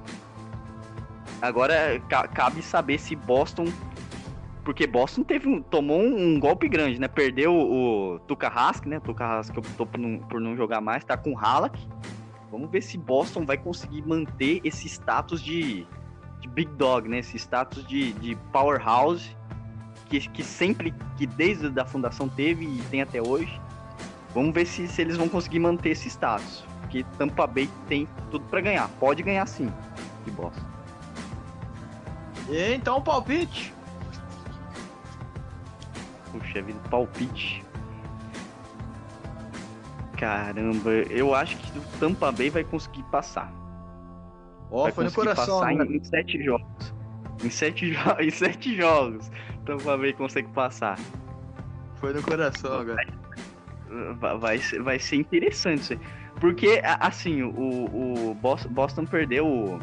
Agora ca, cabe saber se Boston. Porque Boston teve um, tomou um, um, golpe grande, né? Perdeu o, o Hask, né? Tuka Hask optou por não, por não jogar mais, tá com o Halak. Vamos ver se Boston vai conseguir manter esse status de, de Big Dog, né? Esse status de, de powerhouse que, que sempre, que desde a fundação teve e tem até hoje. Vamos ver se, se eles vão conseguir manter esse status. Porque Tampa Bay tem tudo para ganhar. Pode ganhar sim. Que bosta. E então, palpite. Puxa vida, palpite. Caramba, eu acho que o Tampa Bay vai conseguir passar. Ó, oh, foi no coração. Passar né? em, em sete jogos. Em sete, jo em sete jogos. Tampa Bay consegue passar. Foi no coração agora. Vai, vai, ser, vai ser interessante Porque, assim, o, o Boston perdeu o,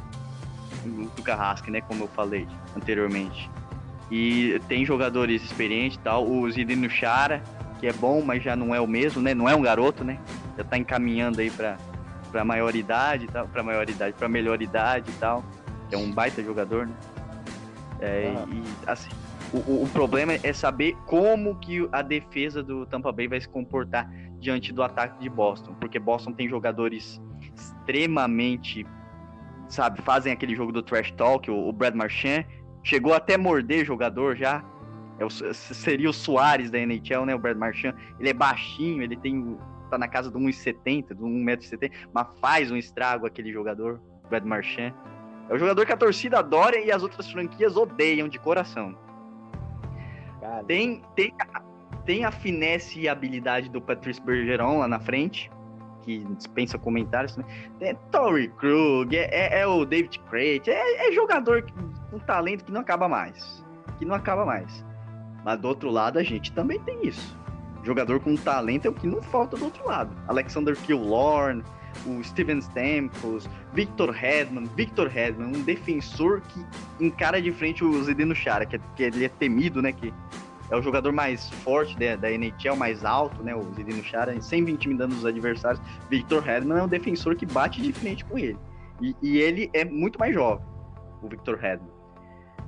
o Carrasco, né? Como eu falei anteriormente. E tem jogadores experientes e tal. O Zidane Chara, que é bom, mas já não é o mesmo, né? Não é um garoto, né? Já tá encaminhando aí pra, pra maioridade e tal. Pra maioridade, pra melhor idade e tal. É um baita jogador, né? É, ah. E, assim, o, o, problema é saber como que a defesa do Tampa Bay vai se comportar diante do ataque de Boston, porque Boston tem jogadores extremamente, sabe, fazem aquele jogo do trash talk, o, o Brad Marchand chegou até morder jogador já, é o, seria o Soares da NHL, né, o Brad Marchand, ele é baixinho, ele tem, tá na casa do 1,70, do 1,70m, mas faz um estrago aquele jogador, Brad Marchand. É o jogador que a torcida adora e as outras franquias odeiam de coração. Tem, tem, tem a finesse e a habilidade do Patrice Bergeron lá na frente, que dispensa comentários. Né? Tem Tory Krug, é, é, é, o David Crate, é, é jogador com talento que não acaba mais. Que não acaba mais. Mas do outro lado, a gente também tem isso. Jogador com talento é o que não falta do outro lado. Alexander Killorn, o Steven Stamkos, Victor Hedman, Victor Hedman, um defensor que encara de frente o Zdeno Chara, que, é, que ele é temido, né, que é o jogador mais forte da, da NHL, mais alto, né, o Zdeno Chara, sempre intimidando os adversários. Victor Hedman é um defensor que bate de frente com ele. E, e ele é muito mais jovem, o Victor Hedman.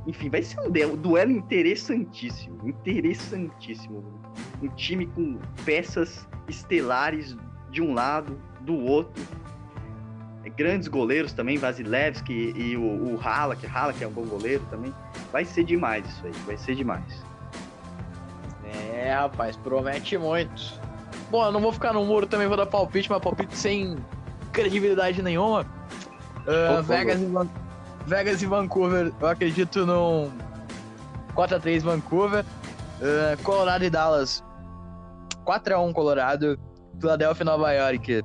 Enfim, vai ser um duelo interessantíssimo, interessantíssimo. Um time com peças estelares de um lado, do outro. Grandes goleiros também, Vasilevski e o, o Halak, Halak é um bom goleiro também. Vai ser demais isso aí, vai ser demais. É, rapaz, promete muito. Bom, eu não vou ficar no muro também, vou dar palpite, mas palpite sem credibilidade nenhuma. Uh, Vegas, e. Vegas e Vancouver, eu acredito num 4x3 Vancouver. Uh, Colorado e Dallas, 4x1 Colorado. Philadelphia e Nova York,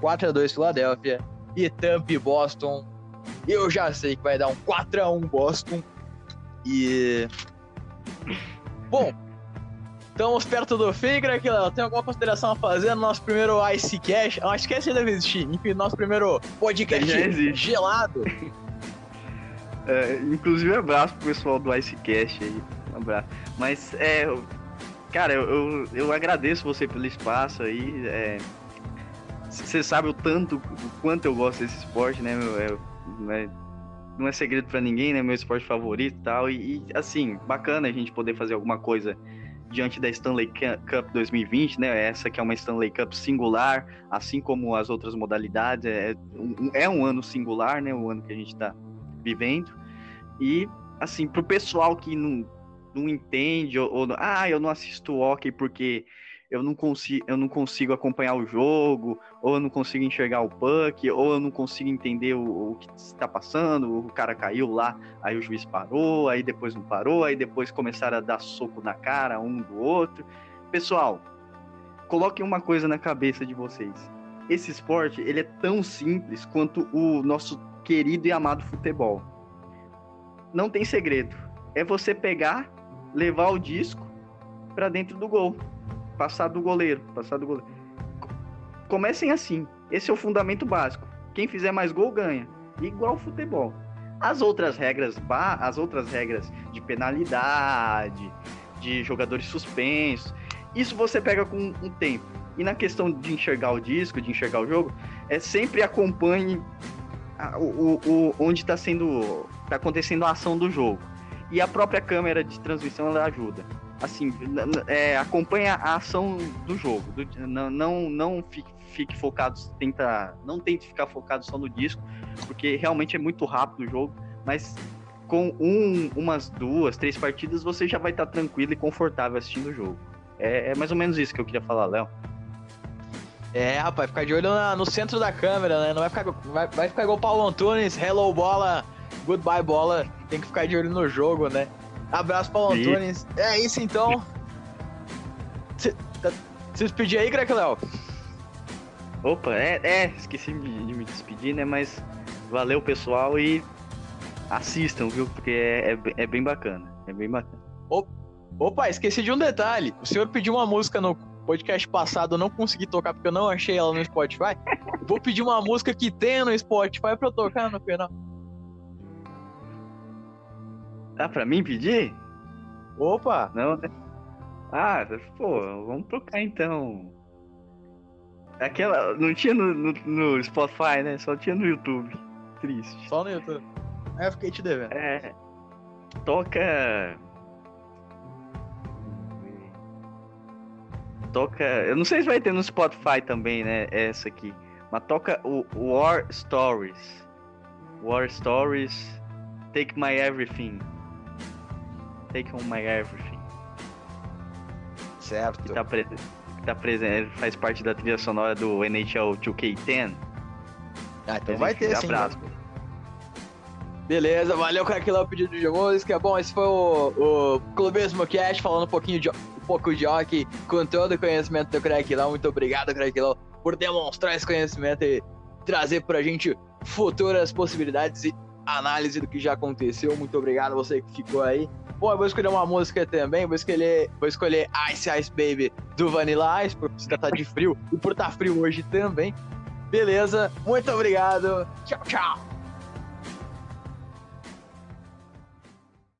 4x2 Filadélfia. E Tampa e Boston. Eu já sei que vai dar um 4x1 Boston. E. Bom, estamos perto do Figra, que tem alguma consideração a fazer no nosso primeiro Ice Cash? O Ice Cash deve existir, enfim, nosso primeiro podcast gelado. É, inclusive, abraço pro pessoal do Ice Cash aí. Um abraço. Mas, é. Cara, eu, eu, eu agradeço você pelo espaço aí. É, você sabe o tanto, o quanto eu gosto desse esporte, né, meu? É, não, é, não é segredo para ninguém, né? Meu esporte favorito e tal. E, assim, bacana a gente poder fazer alguma coisa diante da Stanley Cup 2020, né? Essa que é uma Stanley Cup singular, assim como as outras modalidades. É um, é um ano singular, né? O ano que a gente está vivendo. E, assim, pro pessoal que não, não entende, ou, ou ah, eu não assisto hockey porque eu não consigo, eu não consigo acompanhar o jogo, ou eu não consigo enxergar o puck, ou eu não consigo entender o, o que está passando, o cara caiu lá, aí o juiz parou, aí depois não parou, aí depois começaram a dar soco na cara um do outro. Pessoal, coloquem uma coisa na cabeça de vocês. Esse esporte, ele é tão simples quanto o nosso querido e amado futebol. Não tem segredo. É você pegar, levar o disco para dentro do gol, passar do goleiro, passar do goleiro. Comecem assim. Esse é o fundamento básico. Quem fizer mais gol ganha. Igual futebol. As outras regras, as outras regras de penalidade, de jogadores suspensos, isso você pega com um tempo. E na questão de enxergar o disco, de enxergar o jogo, é sempre acompanhe a, o, o, onde está sendo, tá acontecendo a ação do jogo. E a própria câmera de transmissão ela ajuda. Assim, é, acompanha a ação do jogo. Do, não, não, não fique, fique focado, tenta, não tente ficar focado só no disco, porque realmente é muito rápido o jogo. Mas com um, umas duas, três partidas, você já vai estar tá tranquilo e confortável assistindo o jogo. É, é, mais ou menos isso que eu queria falar, Léo. É, rapaz, ficar de olho na, no centro da câmera, né? Não vai ficar, vai, vai ficar igual o Paulo Antunes, hello bola, goodbye bola. Tem que ficar de olho no jogo, né? Abraço, Paulo Sim. Antunes. É isso então. Se, tá, se despedir aí, Greg Léo. Opa, é, é esqueci de, de me despedir, né? Mas valeu, pessoal, e assistam, viu? Porque é, é, é bem bacana. É bem bacana. Opa, esqueci de um detalhe. O senhor pediu uma música no podcast passado, eu não consegui tocar porque eu não achei ela no Spotify. Vou pedir uma música que tenha no Spotify pra eu tocar no final. Dá pra mim pedir? Opa! Não, né? Ah, pô, vamos tocar então. Aquela. Não tinha no, no, no Spotify, né? Só tinha no YouTube. Triste. Só no YouTube. É, fiquei te devendo. É. Toca. Toca. Eu não sei se vai ter no Spotify também, né? Essa aqui. Mas toca o War Stories. War Stories. Take My Everything. Take On My Everything. Certo. Que tá, pre... tá presente. Faz parte da trilha sonora do NHL 2K10. Ah, então vai ter sim. Abraço. Né? Beleza, valeu, cara, o pedido de música. Bom, esse foi o, o Clubismo Cast falando um pouquinho de de hockey com todo o conhecimento do Craig Lão. Muito obrigado, Craig Lão, por demonstrar esse conhecimento e trazer pra gente futuras possibilidades e análise do que já aconteceu. Muito obrigado você que ficou aí. Bom, eu vou escolher uma música também. Vou escolher, vou escolher Ice Ice Baby do Vanilla Ice, por se de frio e por estar tá frio hoje também. Beleza, muito obrigado. Tchau, tchau.